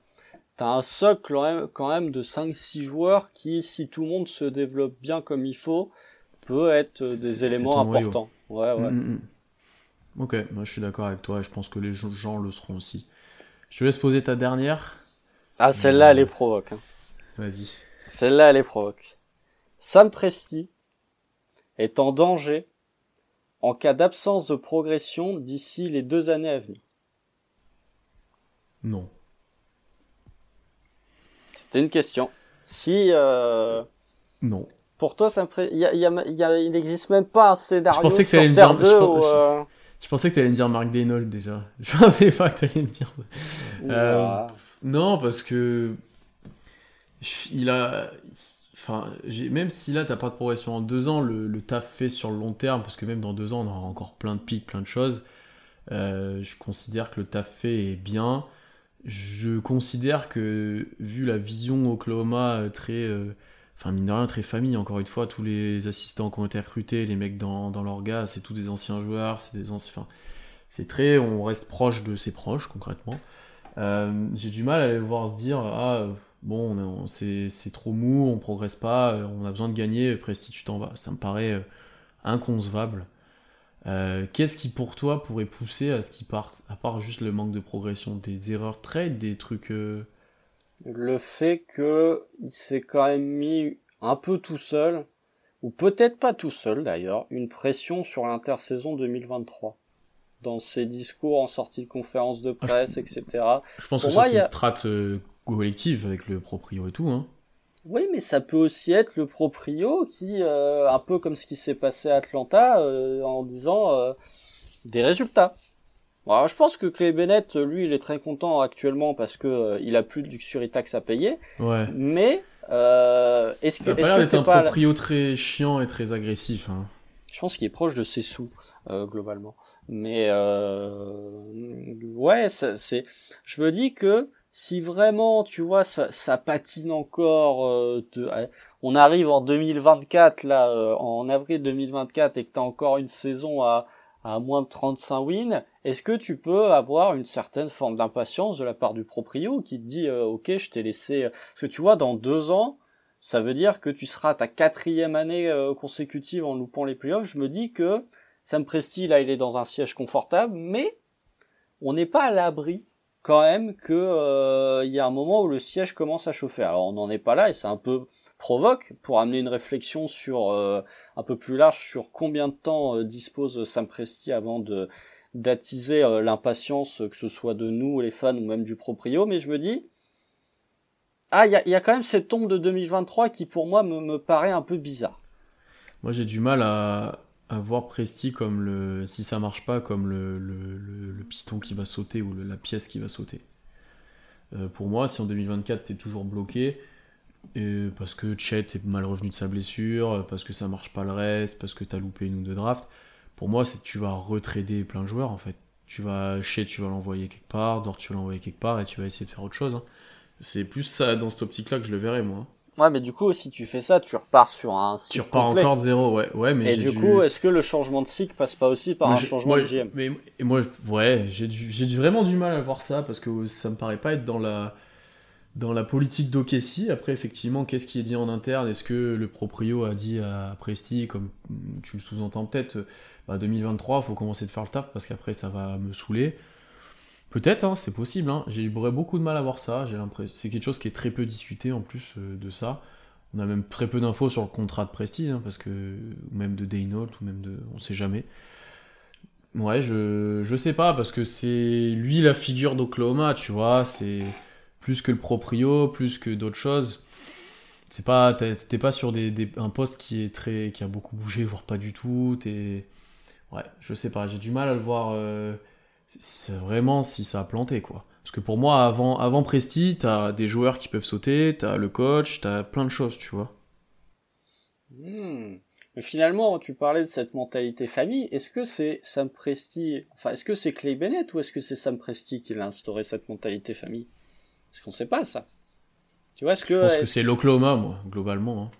t'as un socle quand même, quand même de 5-6 joueurs qui, si tout le monde se développe bien comme il faut, peut être des éléments importants. Ouais, ouais. Ok, moi je suis d'accord avec toi et je pense que les gens le seront aussi. Je te laisse poser ta dernière. Ah, celle-là, elle est provoque. Hein. Vas-y. Celle-là, elle est provoque. Sam Presti est en danger en cas d'absence de progression d'ici les deux années à venir. Non. C'était une question. Si. Euh... Non. Pour toi. Il n'existe même pas un scénario je pensais que sur Terre 2 où, euh... Je pensais que tu allais me dire Marc Daynold déjà. Je pensais pas que tu allais me dire euh, non, parce que. Il a. Enfin, même si là, t'as pas de progression en deux ans, le, le, taf fait sur le long terme, parce que même dans deux ans, on aura encore plein de pics, plein de choses. Je considère que le taf fait est bien. Je considère que, vu la vision Oklahoma euh, très. Euh, enfin mine de rien très famille encore une fois tous les assistants qui ont été recrutés les mecs dans, dans l'orga c'est tous des anciens joueurs c'est des anciens enfin, c'est très on reste proche de ses proches concrètement euh, j'ai du mal à aller voir se dire ah bon c'est, trop mou on progresse pas on a besoin de gagner après tu t'en vas ça me paraît inconcevable euh, qu'est-ce qui pour toi pourrait pousser à ce qu'ils partent à part juste le manque de progression des erreurs trade des trucs euh, le fait que il s'est quand même mis un peu tout seul, ou peut-être pas tout seul d'ailleurs, une pression sur l'intersaison 2023 dans ses discours en sortie de conférence de presse, etc. Je pense que ça c'est une strate euh, collective avec le proprio et tout. Hein. Oui, mais ça peut aussi être le proprio qui, euh, un peu comme ce qui s'est passé à Atlanta, euh, en disant des résultats. Alors, je pense que Clay Bennett, lui, il est très content actuellement parce que euh, il a plus de luxury tax à payer. Ouais. Mais euh, est-ce que ça a l'air d'être un pas proprio très chiant et très agressif. Hein. Je pense qu'il est proche de ses sous euh, globalement. Mais euh, ouais, c'est. Je me dis que si vraiment, tu vois, ça, ça patine encore. Euh, de... on arrive en 2024 là, euh, en avril 2024 et que t'as encore une saison à à moins de 35 wins, est-ce que tu peux avoir une certaine forme d'impatience de la part du proprio qui te dit euh, ok je t'ai laissé parce que tu vois dans deux ans ça veut dire que tu seras ta quatrième année euh, consécutive en loupant les playoffs je me dis que Sam Presti là il est dans un siège confortable mais on n'est pas à l'abri quand même que euh, il y a un moment où le siège commence à chauffer. Alors on n'en est pas là et c'est un peu provoque pour amener une réflexion sur euh, un peu plus large sur combien de temps euh, dispose Sam Presti avant de d'attiser euh, l'impatience que ce soit de nous les fans ou même du proprio. Mais je me dis ah il y a, y a, quand même cette tombe de 2023 qui pour moi me, me paraît un peu bizarre. Moi j'ai du mal à, à, voir Presti comme le si ça marche pas comme le, le, le, piston qui va sauter ou la pièce qui va sauter pour moi si en 2024 t'es toujours bloqué Et parce que Chet est mal revenu de sa blessure, parce que ça marche pas le reste, parce que t'as loupé une ou deux drafts. Pour moi, c'est tu vas retrader plein de joueurs en fait. Tu vas Chet, tu vas l'envoyer quelque part, Dort, tu vas l'envoyer quelque part et tu vas essayer de faire autre chose. hein. C'est plus ça dans cette optique-là que je le verrais moi. Ouais, mais du coup, si tu fais ça, tu repars sur un Tu cycle repars complet. encore de zéro, ouais. ouais mais Et du coup, est-ce que le changement de cycle passe pas aussi par Moi, un changement moi, de GM Mais et moi, ouais, j'ai vraiment du mal à voir ça parce que ça me paraît pas être dans la dans la politique d'Okessi. Après, effectivement, qu'est-ce qui est dit en interne? Est-ce que le proprio a dit à Presti, comme tu le sous-entends peut-être, euh, bah, 2023, faut commencer de faire le taf parce qu'après ça va me saouler. Peut-être, hein, c'est possible. Hein. J'aurais beaucoup de mal à voir ça. J'ai l'impression, c'est quelque chose qui est très peu discuté en plus euh, de ça. On a même très peu d'infos sur le contrat de Presti, hein, parce que ou même de Daynault ou même de, on sait jamais. Ouais, je, je sais pas, parce que c'est lui la figure d'Oklahoma, tu vois, c'est plus que le proprio, plus que d'autres choses. C'est pas, t'es pas sur un poste qui est très, qui a beaucoup bougé, voire pas du tout. T'es, ouais, je sais pas, j'ai du mal à le voir. euh, c'est vraiment si ça a planté quoi. Parce que pour moi, avant, avant Presti, t'as des joueurs qui peuvent sauter, t'as le coach, t'as plein de choses, tu vois. Hmm. Mais finalement, tu parlais de cette mentalité famille. Est-ce que c'est Sam Presti, enfin, est-ce que c'est Clay Bennett ou est-ce que c'est Sam Presti qui a instauré cette mentalité famille? Parce qu'on sait pas ça. Tu vois, est-ce Je que, pense que c'est l'Oklahoma, moi, globalement. hein.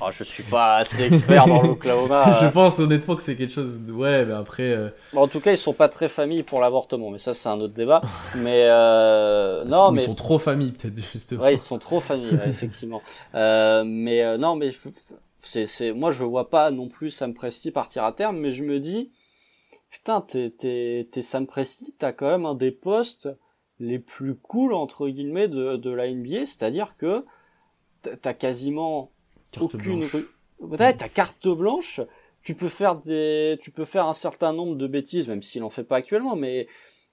Ah, je suis pas assez expert dans l'Oklahoma. je euh. pense honnêtement que c'est quelque chose. de- Ouais, mais après. euh, en tout cas, ils sont pas très familles pour l'avortement, mais ça, c'est un autre débat. mais euh, non, ils mais sont trop familles, peut-être, justement. Ouais, ils sont trop familles, ouais, effectivement. Euh, mais euh, non, mais je- c'est, c'est, moi je vois pas non plus Sam Presti partir à terme, mais je me dis, putain, t'es, t'es, t'es Sam Presti, t'as quand même un des postes les plus cool entre guillemets de, de la NBA, c'est-à-dire que t'as quasiment Carte aucune blanche. rue. Ouais, t'as carte blanche. Tu peux faire des, tu peux faire un certain nombre de bêtises, même s'il en fait pas actuellement, mais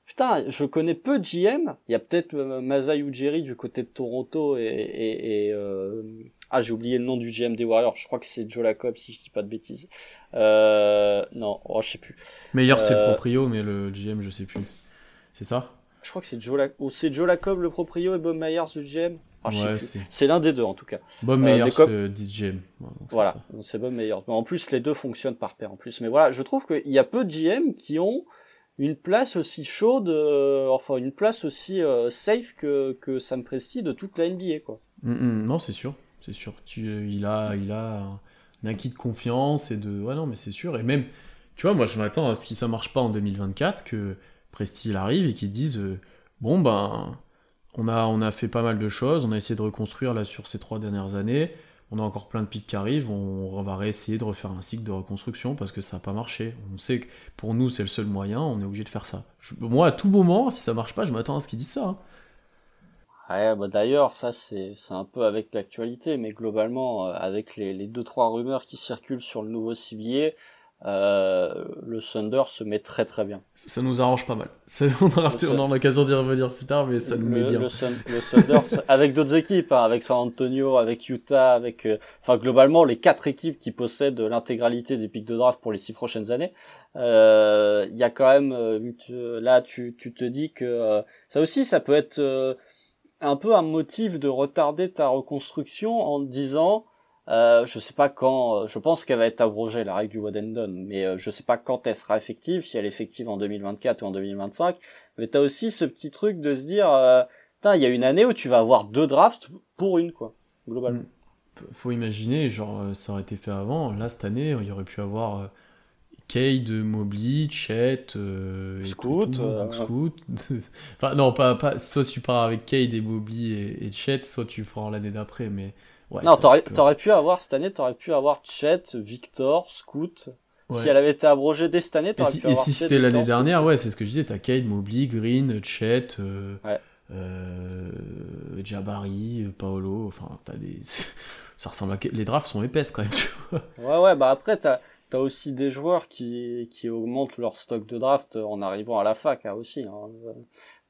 putain, je connais peu de GM. Il y a peut-être euh, Masai Ujiri du côté de Toronto et, et, et, euh, ah, j'ai oublié le nom du GM des Warriors. Je crois que c'est Joe Lacob, si je dis pas de bêtises. Euh, non, oh, je sais plus. Meilleur, c'est le Euh, proprio, mais le GM, je sais plus. C'est ça? Je crois que c'est Joe c'est Joe Lacob le proprio et Bob Myers le GM. Sais Ouais, c'est. L'un des deux en tout cas. Bob Euh, Meyer, mais comme- le. Ouais, Voilà, c'est Bob Meyer. Mais en plus, les deux fonctionnent par pair en plus. Mais voilà, je trouve qu'il y a peu de GM qui ont une place aussi chaude, euh, enfin une place aussi euh, safe que, que Sam Presti de toute la NBA, quoi. Mm, mm, non, c'est sûr. C'est sûr. Tu, il, a, il a un, un acquis de confiance et de. Ouais, non, mais c'est sûr. Et même, tu vois, moi, je m'attends à ce que ça marche pas en 2024, que Presti il arrive et qu'il dise euh, Bon, ben, on a, on a fait pas mal de choses, on a essayé de reconstruire là sur ces trois dernières années. On a encore plein de pics qui arrivent, on va réessayer de refaire un cycle de reconstruction parce que ça n'a pas marché. On sait que pour nous c'est le seul moyen, on est obligé de faire ça. Moi à tout moment, si ça marche pas, je m'attends à ce qu'ils disent ça. hein. Bah d'ailleurs, ça c'est un peu avec l'actualité, mais globalement, euh, avec les, les deux trois rumeurs qui circulent sur le nouveau ciblier, euh, le Thunder se met très très bien. Ça, ça nous arrange pas mal. Ça, on aura, l'occasion d'y revenir plus tard, mais ça nous le, met bien. Le, Sun- le Thunder, avec d'autres équipes, hein, avec San Antonio, avec Utah, avec, euh, enfin globalement les quatre équipes qui possèdent l'intégralité des pics de draft pour les six prochaines années. Euh, Il y a quand même, là tu, tu te dis que ça aussi, ça peut être un peu un motif de retarder ta reconstruction en te disant, euh, je sais pas quand, euh, je pense qu'elle va être abrogée la règle du done, mais euh, je sais pas quand elle sera effective, si elle est effective en 2024 ou en 2025. Mais t'as aussi ce petit truc de se dire, euh, il y a une année où tu vas avoir deux drafts pour une, quoi, globalement. Faut imaginer, genre, ça aurait été fait avant. Là, cette année, il y aurait pu avoir euh, Cade, Mobley, Chet, euh, euh, donc Scoot. enfin, non, pas, pas. Soit tu pars avec Cade et Mobley et, et Chet, soit tu prends l'année d'après, mais. Ouais, non, t'aurais, t'aurais pu avoir, cette année, t'aurais pu avoir Chet, Victor, Scoot. Si Ouais. elle avait été abrogée dès cette année, Et t'aurais si, pu et avoir si Chet, c'était l'année dernière, Scoot. ouais, c'est ce que je disais, t'as Cade, Mobley, Green, Chet, euh, Ouais. euh, Jabari, Paolo, enfin, t'as des... ça ressemble à... Les drafts sont épaisses quand même, tu vois. Ouais, ouais, bah après, t'as, t'as aussi des joueurs qui, qui augmentent leur stock de draft en arrivant à la fac, hein, aussi. hein.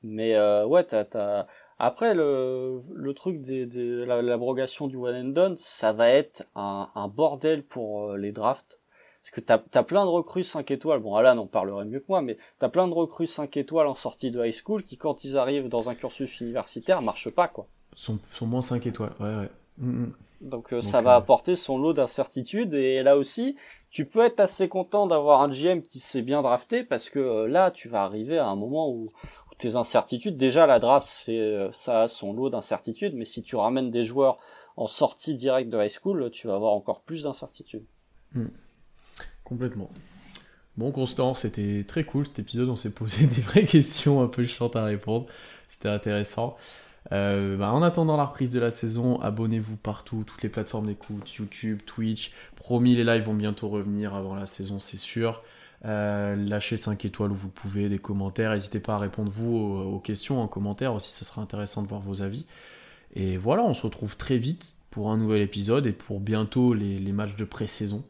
Mais euh, ouais, t'as, t'as... Après, le, le truc la- l'abrogation du one and done, ça va être un, un bordel pour euh, les drafts. Parce que t'as, t'as plein de recrues 5 étoiles. Bon, Alan en parlerait mieux que moi, mais t'as plein de recrues 5 étoiles en sortie de high school qui, quand ils arrivent dans un cursus universitaire, marchent pas, quoi. Sont, sont moins 5 étoiles, ouais, ouais. Mm, mm. Donc, euh, ça va euh, apporter son lot d'incertitudes et là aussi, tu peux être assez content d'avoir un GM qui s'est bien drafté parce que euh, là, tu vas arriver à un moment où tes incertitudes, déjà la draft, c'est euh, ça a son lot d'incertitudes, mais si tu ramènes des joueurs en sortie directe de high school, tu vas avoir encore plus d'incertitudes. Complètement. Bon, Constant, c'était très cool cet épisode. On s'est posé des vraies questions un peu chiantes à répondre. C'était intéressant. Euh, bah, en attendant la reprise de la saison, abonnez-vous partout, toutes les plateformes d'écoute, YouTube, Twitch. Promis, les lives vont bientôt revenir avant la saison, c'est sûr. Euh, lâchez 5 étoiles où vous pouvez, des commentaires. N'hésitez pas à répondre vous aux, questions en commentaire aussi, ça sera intéressant de voir vos avis. Et voilà, on se retrouve très vite pour un nouvel épisode et pour bientôt les, matchs de pré-saison.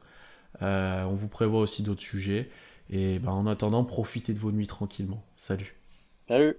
Euh, on vous prévoit aussi d'autres sujets. Et bah, en attendant, profitez de vos nuits tranquillement. Salut. Salut